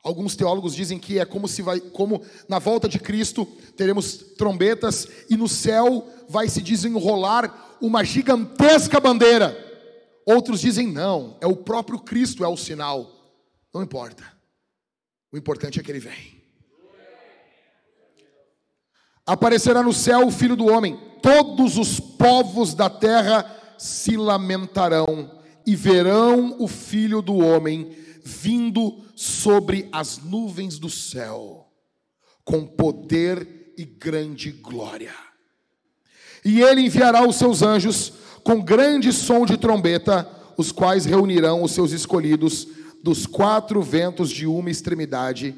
Alguns teólogos dizem que é como se vai, como na volta de Cristo teremos trombetas e no céu vai se desenrolar uma gigantesca bandeira. Outros dizem não, é o próprio Cristo é o sinal. Não importa. O importante é que ele vem. Aparecerá no céu o Filho do homem. Todos os povos da terra se lamentarão e verão o Filho do homem vindo sobre as nuvens do céu, com poder e grande glória. E ele enviará os seus anjos com grande som de trombeta, os quais reunirão os seus escolhidos dos quatro ventos de uma extremidade,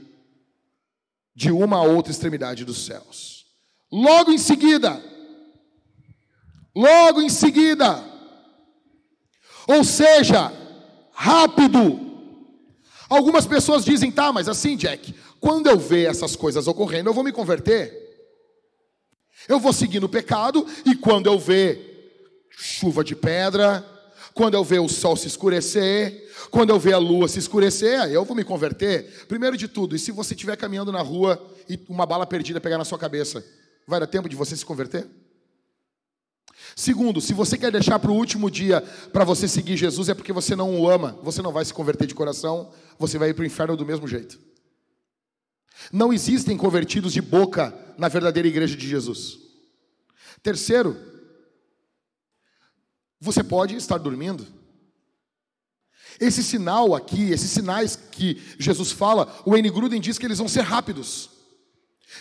de uma a outra extremidade dos céus. Logo em seguida, logo em seguida, ou seja, rápido, Algumas pessoas dizem, tá, mas assim, Jack, quando eu ver essas coisas ocorrendo, eu vou me converter. Eu vou seguir no pecado, e quando eu ver chuva de pedra, quando eu ver o sol se escurecer, quando eu ver a lua se escurecer, eu vou me converter. Primeiro de tudo, e se você estiver caminhando na rua e uma bala perdida pegar na sua cabeça, vai dar tempo de você se converter? Segundo, se você quer deixar para o último dia para você seguir Jesus, é porque você não o ama, você não vai se converter de coração, você vai ir para o inferno do mesmo jeito. Não existem convertidos de boca na verdadeira igreja de Jesus. Terceiro, você pode estar dormindo. Esse sinal aqui, esses sinais que Jesus fala, o N. Gruden diz que eles vão ser rápidos.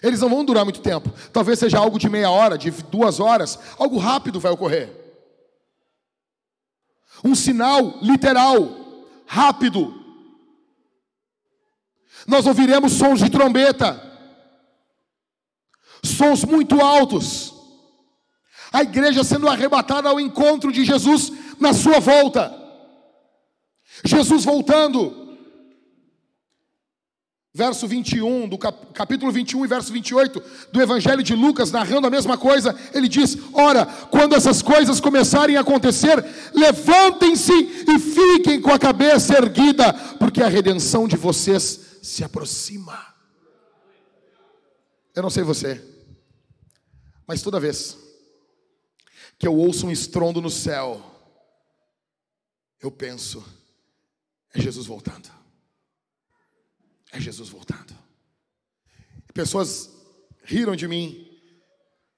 Eles não vão durar muito tempo. Talvez seja algo de meia hora, de duas horas. Algo rápido vai ocorrer. Um sinal literal, rápido. Nós ouviremos sons de trombeta, sons muito altos. A igreja sendo arrebatada ao encontro de Jesus na sua volta. Jesus voltando. Verso 21, do capítulo 21 e verso 28 do Evangelho de Lucas, narrando a mesma coisa, ele diz: Ora, quando essas coisas começarem a acontecer, levantem-se e fiquem com a cabeça erguida, porque a redenção de vocês se aproxima. Eu não sei você, mas toda vez que eu ouço um estrondo no céu, eu penso, é Jesus voltando. É Jesus voltando. Pessoas riram de mim.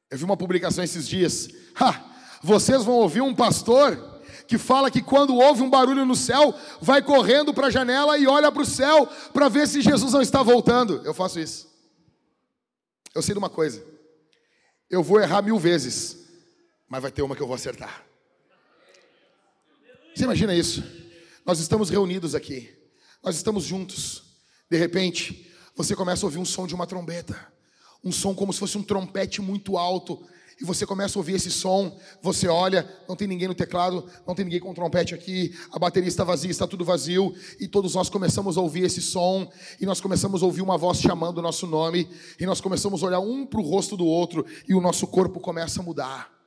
Eu vi uma publicação esses dias. Ha, vocês vão ouvir um pastor que fala que quando ouve um barulho no céu, vai correndo para a janela e olha para o céu para ver se Jesus não está voltando. Eu faço isso. Eu sei de uma coisa. Eu vou errar mil vezes, mas vai ter uma que eu vou acertar. Você imagina isso? Nós estamos reunidos aqui, nós estamos juntos. De repente, você começa a ouvir um som de uma trombeta, um som como se fosse um trompete muito alto, e você começa a ouvir esse som, você olha, não tem ninguém no teclado, não tem ninguém com trompete aqui, a bateria está vazia, está tudo vazio, e todos nós começamos a ouvir esse som, e nós começamos a ouvir uma voz chamando o nosso nome, e nós começamos a olhar um para o rosto do outro, e o nosso corpo começa a mudar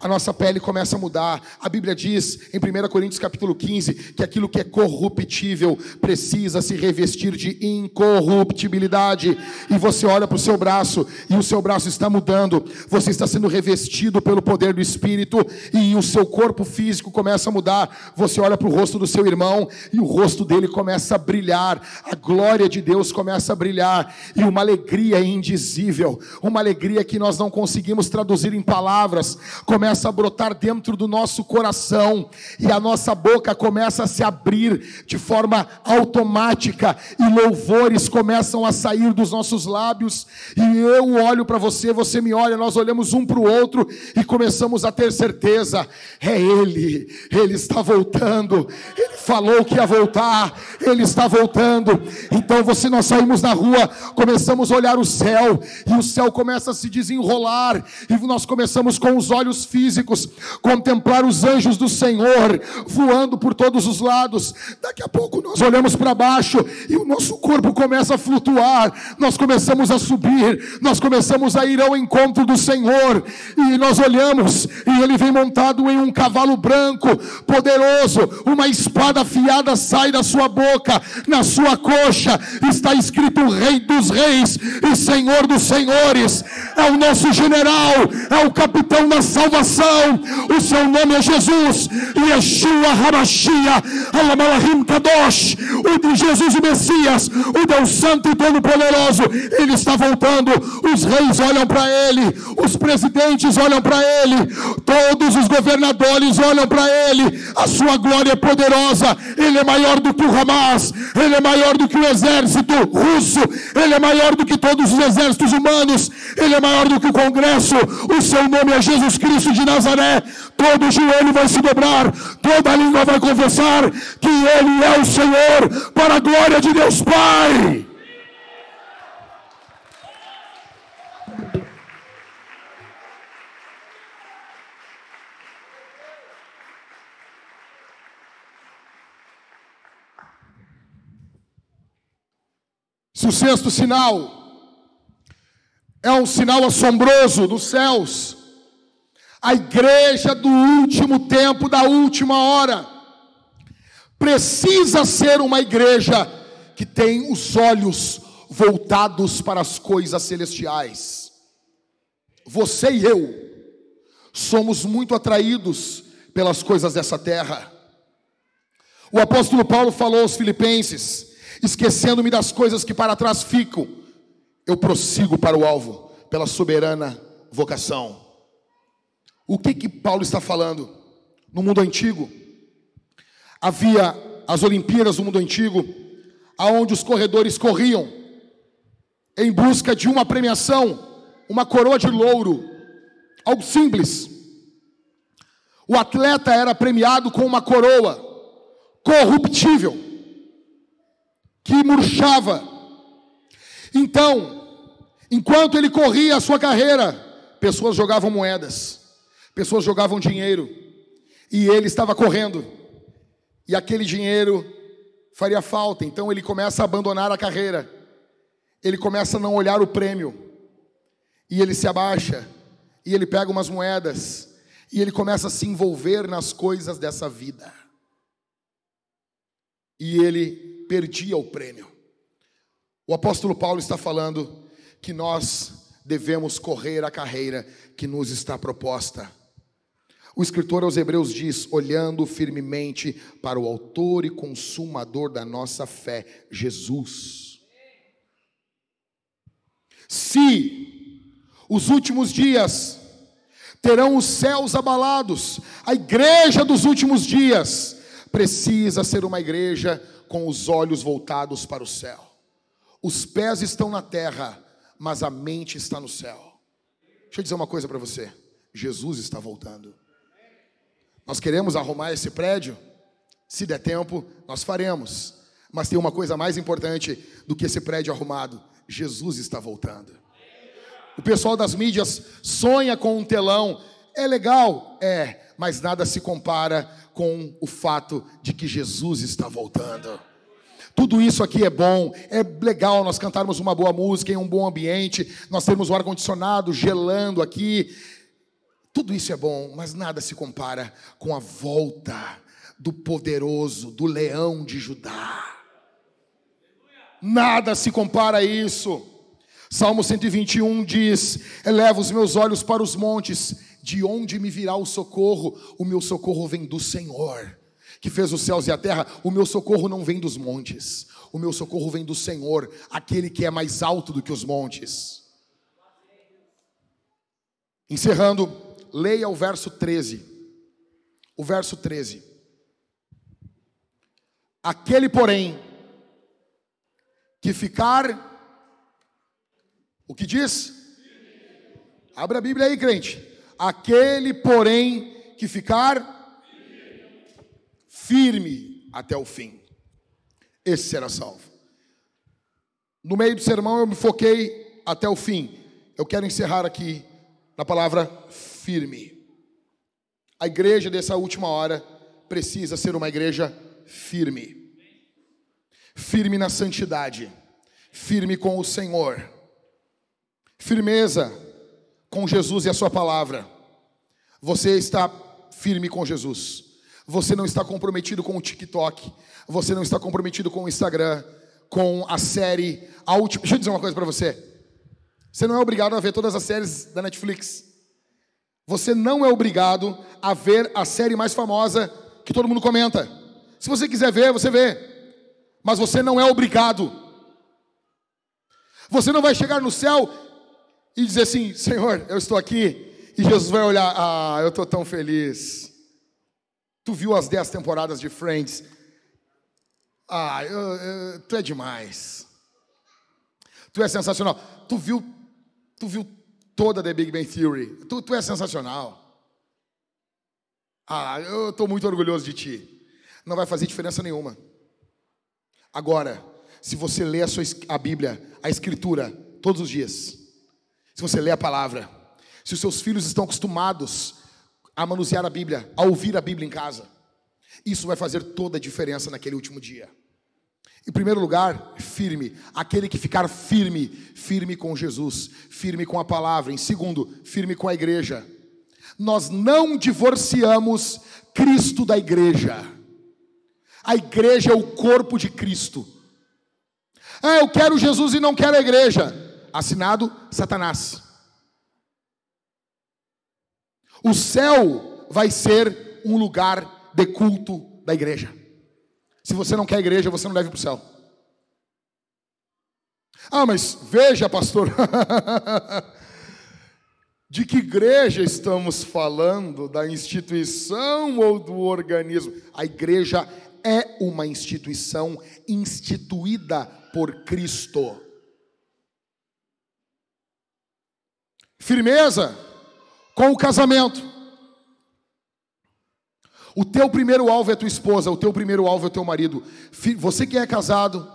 a nossa pele começa a mudar. A Bíblia diz em 1 Coríntios capítulo 15 que aquilo que é corruptível precisa se revestir de incorruptibilidade. E você olha para o seu braço e o seu braço está mudando. Você está sendo revestido pelo poder do Espírito e o seu corpo físico começa a mudar. Você olha para o rosto do seu irmão e o rosto dele começa a brilhar. A glória de Deus começa a brilhar e uma alegria indizível, uma alegria que nós não conseguimos traduzir em palavras, começa começa a brotar dentro do nosso coração e a nossa boca começa a se abrir de forma automática e louvores começam a sair dos nossos lábios e eu olho para você, você me olha, nós olhamos um para o outro e começamos a ter certeza, é Ele, Ele está voltando, Ele falou que ia voltar, Ele está voltando. Então você nós saímos na rua, começamos a olhar o céu e o céu começa a se desenrolar e nós começamos com os olhos físicos contemplar os anjos do Senhor voando por todos os lados. Daqui a pouco nós olhamos para baixo e o nosso corpo começa a flutuar, nós começamos a subir, nós começamos a ir ao encontro do Senhor. E nós olhamos e ele vem montado em um cavalo branco, poderoso, uma espada afiada sai da sua boca, na sua coxa. Está escrito Rei dos Reis e Senhor dos Senhores. É o nosso general, é o capitão da salvação salvação. O seu nome é Jesus. Yeshua Hamashia, Alamalahim Kadosh. O de Jesus, o Messias, o Deus Santo e Todo-Poderoso. Ele está voltando. Os reis olham para ele. Os presidentes olham para ele. Todos os governadores olham para ele. A sua glória é poderosa. Ele é maior do que o Hamas. Ele é maior do que o exército russo. Ele é maior do que todos os exércitos humanos. Ele é maior do que o Congresso. O seu nome é Jesus Cristo de Nazaré, todo joelho vai se dobrar, toda língua vai confessar que Ele é o Senhor, para a glória de Deus Pai. Se o sexto sinal é um sinal assombroso dos céus, a igreja do último tempo, da última hora, precisa ser uma igreja que tem os olhos voltados para as coisas celestiais. Você e eu somos muito atraídos pelas coisas dessa terra. O apóstolo Paulo falou aos Filipenses: esquecendo-me das coisas que para trás ficam, eu prossigo para o alvo, pela soberana vocação o que que Paulo está falando? No mundo antigo, havia as Olimpíadas do mundo antigo, aonde os corredores corriam em busca de uma premiação, uma coroa de louro, algo simples. O atleta era premiado com uma coroa corruptível, que murchava. Então, enquanto ele corria a sua carreira, pessoas jogavam moedas, pessoas jogavam dinheiro, e ele estava correndo, e aquele dinheiro faria falta, então ele começa a abandonar a carreira, ele começa a não olhar o prêmio, e ele se abaixa, e ele pega umas moedas, e ele começa a se envolver nas coisas dessa vida. E ele perdia o prêmio. O apóstolo Paulo está falando que nós devemos correr a carreira que nos está proposta. O escritor aos Hebreus diz: olhando firmemente para o Autor e Consumador da nossa fé, Jesus. Se os últimos dias terão os céus abalados, a igreja dos últimos dias precisa ser uma igreja com os olhos voltados para o céu. Os pés estão na terra, mas a mente está no céu. Deixa eu dizer uma coisa para você: Jesus está voltando. Nós queremos arrumar esse prédio? Se der tempo, nós faremos. Mas tem uma coisa mais importante do que esse prédio arrumado: Jesus está voltando. O pessoal das mídias sonha com um telão. É legal? É, mas nada se compara com o fato de que Jesus está voltando. Tudo isso aqui é bom, é legal nós cantarmos uma boa música em um bom ambiente, nós temos o ar-condicionado gelando aqui, tudo isso é bom, mas nada se compara com a volta do poderoso, do leão de Judá. Nada se compara a isso. Salmo 121 diz: Eleva os meus olhos para os montes, de onde me virá o socorro? O meu socorro vem do Senhor, que fez os céus e a terra. O meu socorro não vem dos montes, o meu socorro vem do Senhor, aquele que é mais alto do que os montes. Encerrando, Leia o verso 13. O verso 13. Aquele, porém, que ficar. O que diz? Abra a Bíblia aí, crente. Aquele, porém, que ficar firme até o fim. Esse será salvo. No meio do sermão eu me foquei até o fim. Eu quero encerrar aqui na palavra firme. A igreja dessa última hora precisa ser uma igreja firme. Firme na santidade, firme com o Senhor. Firmeza com Jesus e a sua palavra. Você está firme com Jesus. Você não está comprometido com o TikTok. Você não está comprometido com o Instagram, com a série. A última. Deixa eu dizer uma coisa para você. Você não é obrigado a ver todas as séries da Netflix. Você não é obrigado a ver a série mais famosa que todo mundo comenta. Se você quiser ver, você vê. Mas você não é obrigado. Você não vai chegar no céu e dizer assim: Senhor, eu estou aqui. E Jesus vai olhar: Ah, eu estou tão feliz. Tu viu as dez temporadas de Friends? Ah, eu, eu, tu é demais. Tu é sensacional. Tu viu, tu viu toda The Big Bang Theory. Tu, tu é sensacional. Ah, eu estou muito orgulhoso de ti. Não vai fazer diferença nenhuma. Agora, se você lê a, sua, a Bíblia, a Escritura, todos os dias, se você lê a palavra, se os seus filhos estão acostumados a manusear a Bíblia, a ouvir a Bíblia em casa, isso vai fazer toda a diferença naquele último dia. Em primeiro lugar, firme. Aquele que ficar firme, firme com Jesus, firme com a palavra. Em segundo, firme com a igreja. Nós não divorciamos Cristo da igreja. A igreja é o corpo de Cristo. Ah, eu quero Jesus e não quero a igreja. Assinado Satanás. O céu vai ser um lugar de culto da igreja. Se você não quer igreja, você não deve para o céu. Ah, mas veja, pastor. De que igreja estamos falando? Da instituição ou do organismo? A igreja é uma instituição instituída por Cristo. Firmeza com o casamento. O teu primeiro alvo é tua esposa, o teu primeiro alvo é teu marido. Você que é casado,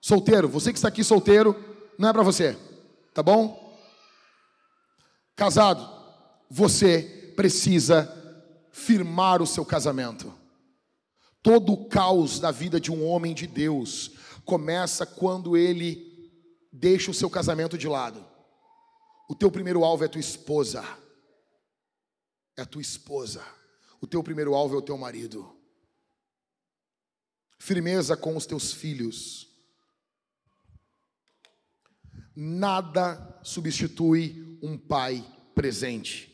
solteiro, você que está aqui solteiro, não é para você, tá bom? Casado, você precisa firmar o seu casamento. Todo o caos da vida de um homem de Deus começa quando ele deixa o seu casamento de lado. O teu primeiro alvo é tua esposa. É tua esposa. O teu primeiro alvo é o teu marido. Firmeza com os teus filhos. Nada substitui um pai presente.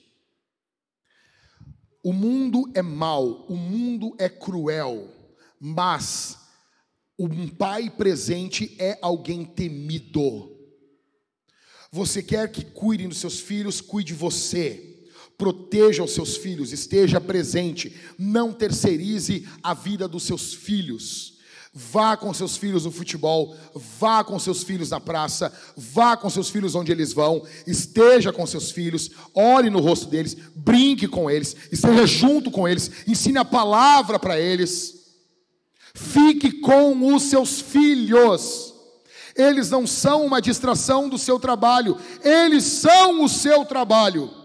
O mundo é mau, o mundo é cruel, mas um pai presente é alguém temido. Você quer que cuidem dos seus filhos, cuide você. Proteja os seus filhos, esteja presente, não terceirize a vida dos seus filhos. Vá com seus filhos no futebol, vá com seus filhos na praça, vá com seus filhos onde eles vão, esteja com seus filhos, olhe no rosto deles, brinque com eles, esteja junto com eles, ensine a palavra para eles. Fique com os seus filhos. Eles não são uma distração do seu trabalho, eles são o seu trabalho.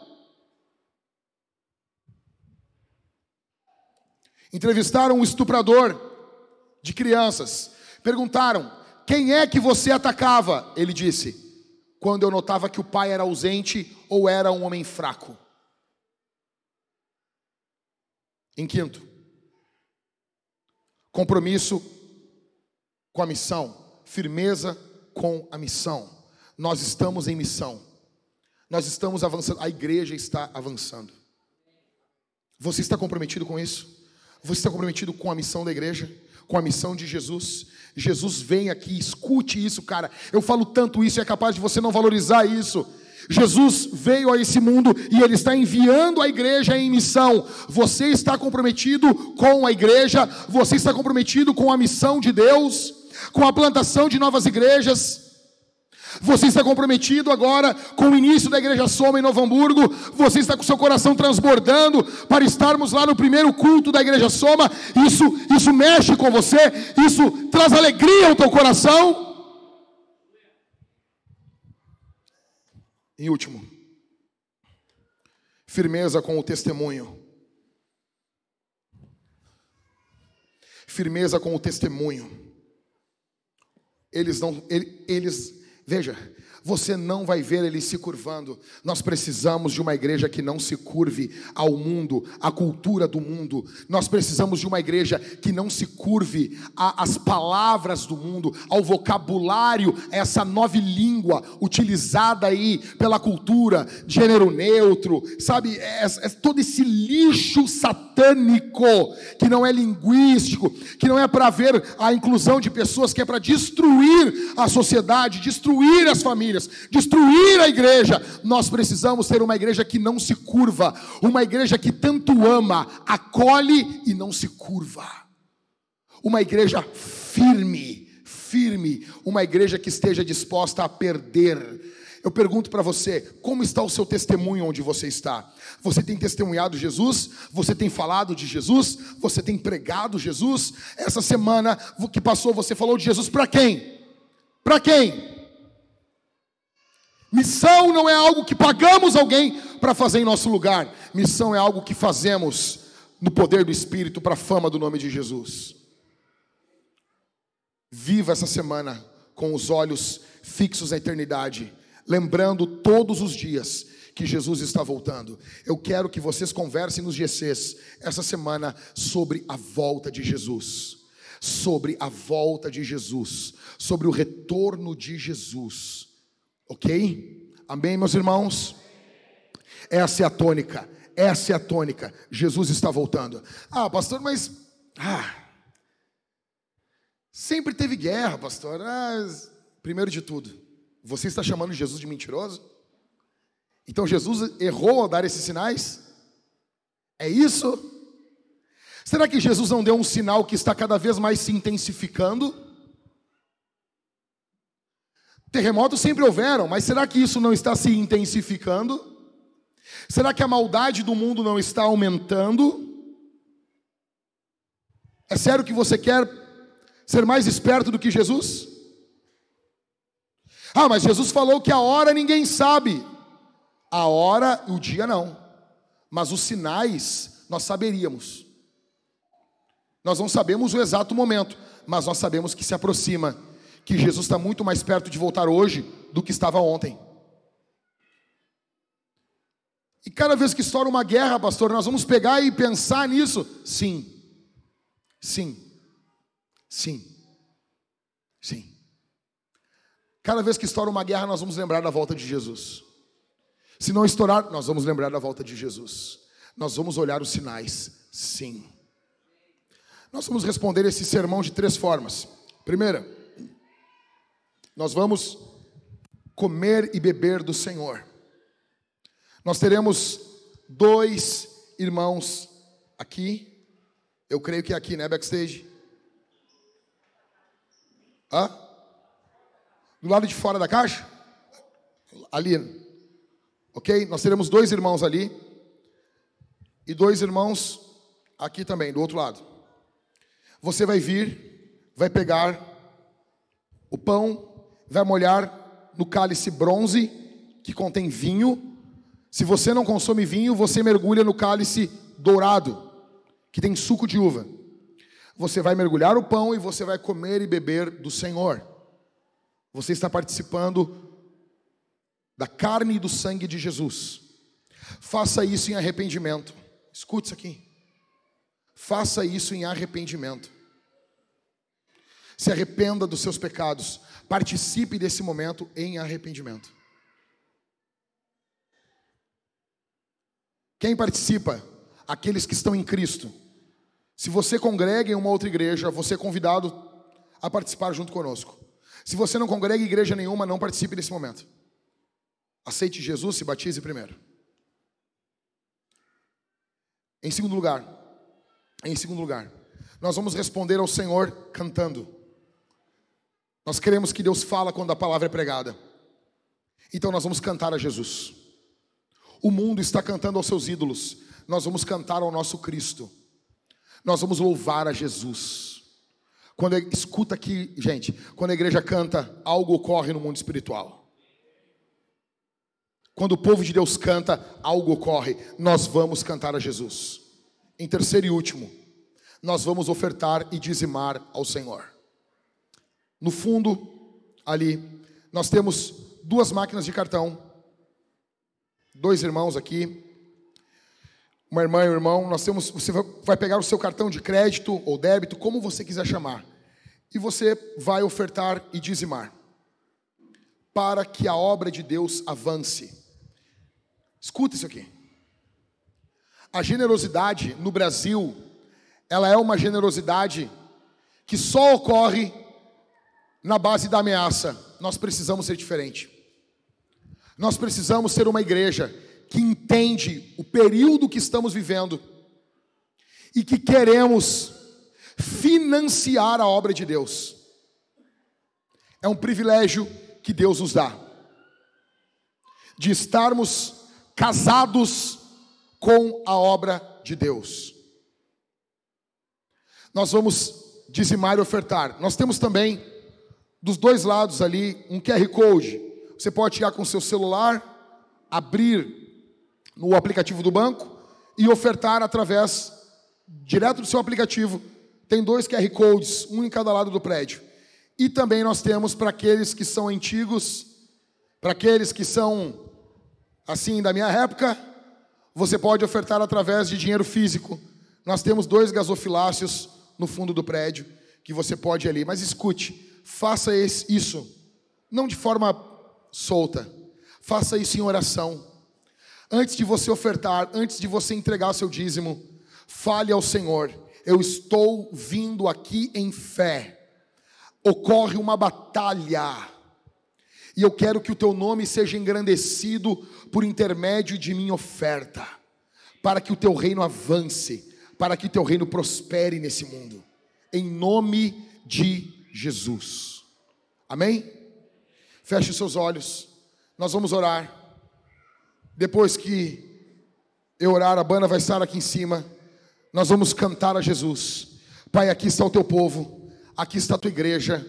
Entrevistaram um estuprador de crianças. Perguntaram: quem é que você atacava? Ele disse: quando eu notava que o pai era ausente ou era um homem fraco. Em quinto, compromisso com a missão, firmeza com a missão. Nós estamos em missão, nós estamos avançando, a igreja está avançando. Você está comprometido com isso? Você está comprometido com a missão da igreja? Com a missão de Jesus? Jesus vem aqui, escute isso, cara. Eu falo tanto isso e é capaz de você não valorizar isso. Jesus veio a esse mundo e ele está enviando a igreja em missão. Você está comprometido com a igreja, você está comprometido com a missão de Deus, com a plantação de novas igrejas. Você está comprometido agora com o início da Igreja Soma em Novo Hamburgo. Você está com seu coração transbordando para estarmos lá no primeiro culto da Igreja Soma. Isso, isso mexe com você. Isso traz alegria ao teu coração. Em último, firmeza com o testemunho. Firmeza com o testemunho. Eles não, eles Veja, você não vai ver ele se curvando. Nós precisamos de uma igreja que não se curve ao mundo, à cultura do mundo. Nós precisamos de uma igreja que não se curve às palavras do mundo, ao vocabulário, essa nova língua utilizada aí pela cultura, gênero neutro, sabe? É, é todo esse lixo satânico que não é linguístico, que não é para ver a inclusão de pessoas, que é para destruir a sociedade, destruir as famílias famílias, destruir a igreja. Nós precisamos ter uma igreja que não se curva, uma igreja que tanto ama, acolhe e não se curva. Uma igreja firme, firme, uma igreja que esteja disposta a perder. Eu pergunto para você, como está o seu testemunho onde você está? Você tem testemunhado Jesus? Você tem falado de Jesus? Você tem pregado Jesus? Essa semana que passou, você falou de Jesus para quem? Para quem? Missão não é algo que pagamos alguém para fazer em nosso lugar. Missão é algo que fazemos no poder do Espírito para a fama do nome de Jesus. Viva essa semana com os olhos fixos na eternidade, lembrando todos os dias que Jesus está voltando. Eu quero que vocês conversem nos GCs essa semana sobre a volta de Jesus, sobre a volta de Jesus, sobre o retorno de Jesus. Ok? Amém, meus irmãos? Essa é a tônica. Essa é a tônica. Jesus está voltando. Ah, pastor, mas. Ah, sempre teve guerra, pastor. Ah, primeiro de tudo, você está chamando Jesus de mentiroso? Então Jesus errou ao dar esses sinais? É isso? Será que Jesus não deu um sinal que está cada vez mais se intensificando? Terremotos sempre houveram, mas será que isso não está se intensificando? Será que a maldade do mundo não está aumentando? É sério que você quer ser mais esperto do que Jesus? Ah, mas Jesus falou que a hora ninguém sabe. A hora e o dia não. Mas os sinais nós saberíamos. Nós não sabemos o exato momento, mas nós sabemos que se aproxima, que Jesus está muito mais perto de voltar hoje do que estava ontem. E cada vez que estoura uma guerra, pastor, nós vamos pegar e pensar nisso? Sim. Sim. Sim. Sim. Cada vez que estoura uma guerra, nós vamos lembrar da volta de Jesus. Se não estourar, nós vamos lembrar da volta de Jesus. Nós vamos olhar os sinais. Sim. Nós vamos responder esse sermão de três formas. Primeira, nós vamos comer e beber do Senhor. Nós teremos dois irmãos aqui. Eu creio que é aqui, né, backstage? Hã? Do lado de fora da caixa? Ali. Ok? Nós teremos dois irmãos ali. E dois irmãos aqui também, do outro lado. Você vai vir, vai pegar o pão, vai molhar no cálice bronze que contém vinho se você não consome vinho, você mergulha no cálice dourado, que tem suco de uva. Você vai mergulhar o pão e você vai comer e beber do Senhor. Você está participando da carne e do sangue de Jesus. Faça isso em arrependimento. Escute isso aqui. Faça isso em arrependimento. Se arrependa dos seus pecados. Participe desse momento em arrependimento. Quem participa? Aqueles que estão em Cristo. Se você congrega em uma outra igreja, você é convidado a participar junto conosco. Se você não congrega em igreja nenhuma, não participe desse momento. Aceite Jesus, se batize primeiro. Em segundo lugar, em segundo lugar, nós vamos responder ao Senhor cantando. Nós queremos que Deus fala quando a palavra é pregada. Então nós vamos cantar a Jesus. O mundo está cantando aos seus ídolos, nós vamos cantar ao nosso Cristo. Nós vamos louvar a Jesus. Quando escuta aqui, gente, quando a igreja canta, algo ocorre no mundo espiritual. Quando o povo de Deus canta, algo ocorre. Nós vamos cantar a Jesus. Em terceiro e último, nós vamos ofertar e dizimar ao Senhor. No fundo, ali, nós temos duas máquinas de cartão dois irmãos aqui, uma irmã e um irmão, nós temos, você vai pegar o seu cartão de crédito ou débito, como você quiser chamar, e você vai ofertar e dizimar, para que a obra de Deus avance. Escuta isso aqui. A generosidade no Brasil, ela é uma generosidade que só ocorre na base da ameaça. Nós precisamos ser diferente. Nós precisamos ser uma igreja que entende o período que estamos vivendo e que queremos financiar a obra de Deus. É um privilégio que Deus nos dá de estarmos casados com a obra de Deus. Nós vamos dizimar e ofertar. Nós temos também dos dois lados ali um QR Code você pode chegar com seu celular, abrir no aplicativo do banco e ofertar através, direto do seu aplicativo. Tem dois QR Codes, um em cada lado do prédio. E também nós temos para aqueles que são antigos, para aqueles que são assim da minha época, você pode ofertar através de dinheiro físico. Nós temos dois gasofiláceos no fundo do prédio que você pode ir ali. Mas escute, faça isso, não de forma solta. Faça isso em oração. Antes de você ofertar, antes de você entregar o seu dízimo, fale ao Senhor: Eu estou vindo aqui em fé. Ocorre uma batalha. E eu quero que o teu nome seja engrandecido por intermédio de minha oferta, para que o teu reino avance, para que o teu reino prospere nesse mundo. Em nome de Jesus. Amém? Feche seus olhos. Nós vamos orar. Depois que eu orar, a banda vai estar aqui em cima. Nós vamos cantar a Jesus. Pai, aqui está o teu povo, aqui está a tua igreja.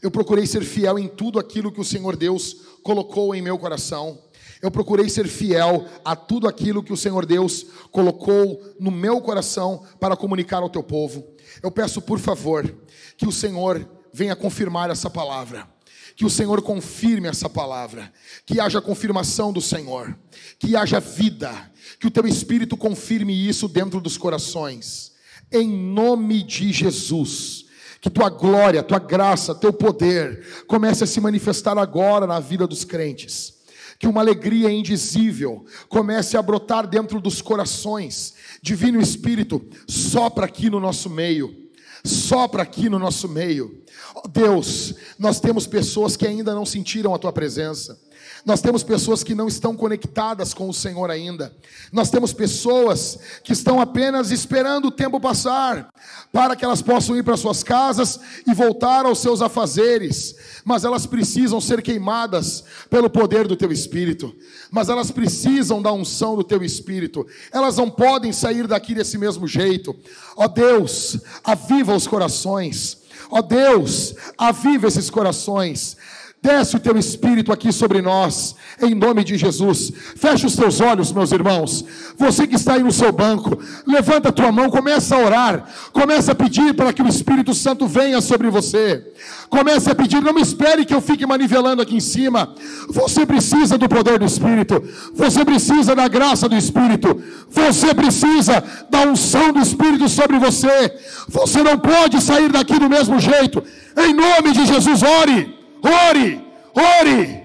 Eu procurei ser fiel em tudo aquilo que o Senhor Deus colocou em meu coração. Eu procurei ser fiel a tudo aquilo que o Senhor Deus colocou no meu coração para comunicar ao teu povo. Eu peço, por favor, que o Senhor venha confirmar essa palavra. Que o Senhor confirme essa palavra, que haja confirmação do Senhor, que haja vida, que o teu Espírito confirme isso dentro dos corações, em nome de Jesus. Que tua glória, tua graça, teu poder comece a se manifestar agora na vida dos crentes que uma alegria indizível comece a brotar dentro dos corações. Divino Espírito, sopra aqui no nosso meio, sopra aqui no nosso meio. Oh, Deus, nós temos pessoas que ainda não sentiram a tua presença. Nós temos pessoas que não estão conectadas com o Senhor ainda. Nós temos pessoas que estão apenas esperando o tempo passar para que elas possam ir para suas casas e voltar aos seus afazeres. Mas elas precisam ser queimadas pelo poder do teu espírito. Mas elas precisam da unção do teu espírito. Elas não podem sair daqui desse mesmo jeito. Ó oh Deus, aviva os corações. Ó oh Deus, aviva esses corações. Desce o teu espírito aqui sobre nós, em nome de Jesus. Feche os teus olhos, meus irmãos. Você que está aí no seu banco, levanta a tua mão, começa a orar, começa a pedir para que o Espírito Santo venha sobre você. Comece a pedir, não me espere que eu fique manivelando aqui em cima. Você precisa do poder do Espírito, você precisa da graça do Espírito, você precisa da unção do Espírito sobre você. Você não pode sair daqui do mesmo jeito. Em nome de Jesus, ore. Ore, ore.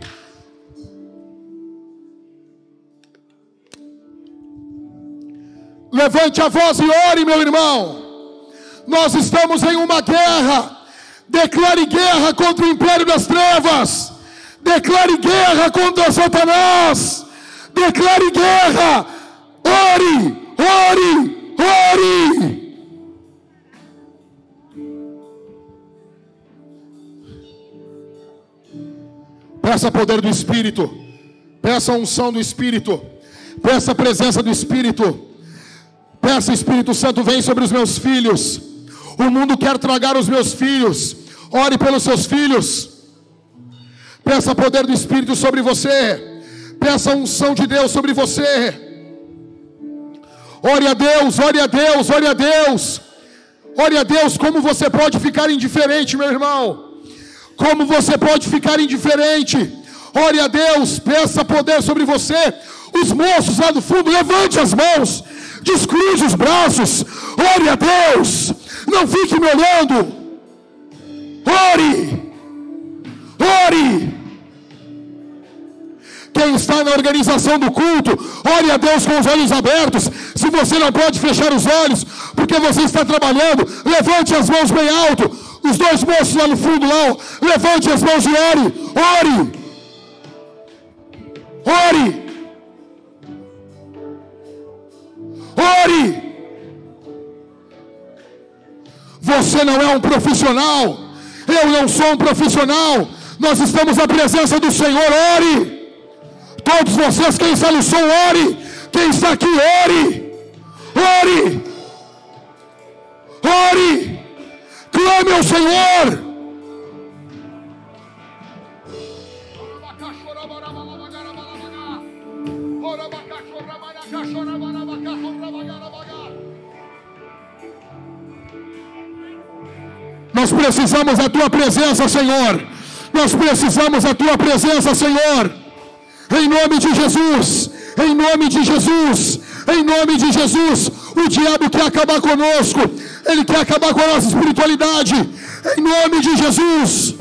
Levante a voz e ore, meu irmão. Nós estamos em uma guerra. Declare guerra contra o império das trevas. Declare guerra contra Satanás. Declare guerra. Ore, ore, ore. Peça poder do Espírito. Peça unção do Espírito. Peça presença do Espírito. Peça, Espírito Santo, vem sobre os meus filhos. O mundo quer tragar os meus filhos. Ore pelos seus filhos. Peça poder do Espírito sobre você. Peça unção de Deus sobre você. Ore a Deus, ore a Deus, ore a Deus. Ore a Deus, como você pode ficar indiferente, meu irmão? Como você pode ficar indiferente? Ore a Deus, peça poder sobre você. Os moços lá do fundo, levante as mãos, descruze os braços, ore a Deus, não fique me olhando. Ore, ore. Quem está na organização do culto, ore a Deus com os olhos abertos. Se você não pode fechar os olhos, porque você está trabalhando, levante as mãos bem alto. Os dois moços lá no fundo, lá, levante as mãos e ore. Ore. Ore. Ore. Você não é um profissional. Eu não sou um profissional. Nós estamos na presença do Senhor. Ore. Todos vocês, quem está no som, ore. Quem está aqui, ore. Ore. Ore. Clame ao Senhor. Nós precisamos da tua presença, Senhor. Nós precisamos da tua presença, Senhor. Em nome de Jesus. Em nome de Jesus. Em nome de Jesus. O diabo quer acabar conosco. Ele quer acabar com a nossa espiritualidade. Em nome de Jesus.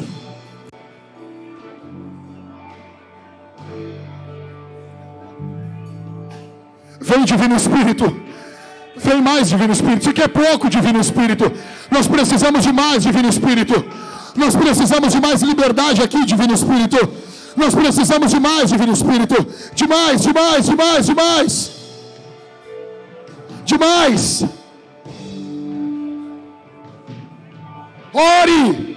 Vem, Divino Espírito. Vem mais, Divino Espírito. Isso aqui é pouco, Divino Espírito. Nós precisamos de mais, Divino Espírito. Nós precisamos de mais liberdade aqui, Divino Espírito. Nós precisamos de mais, Divino Espírito. De mais, de mais, de mais, de mais. De mais. Ore.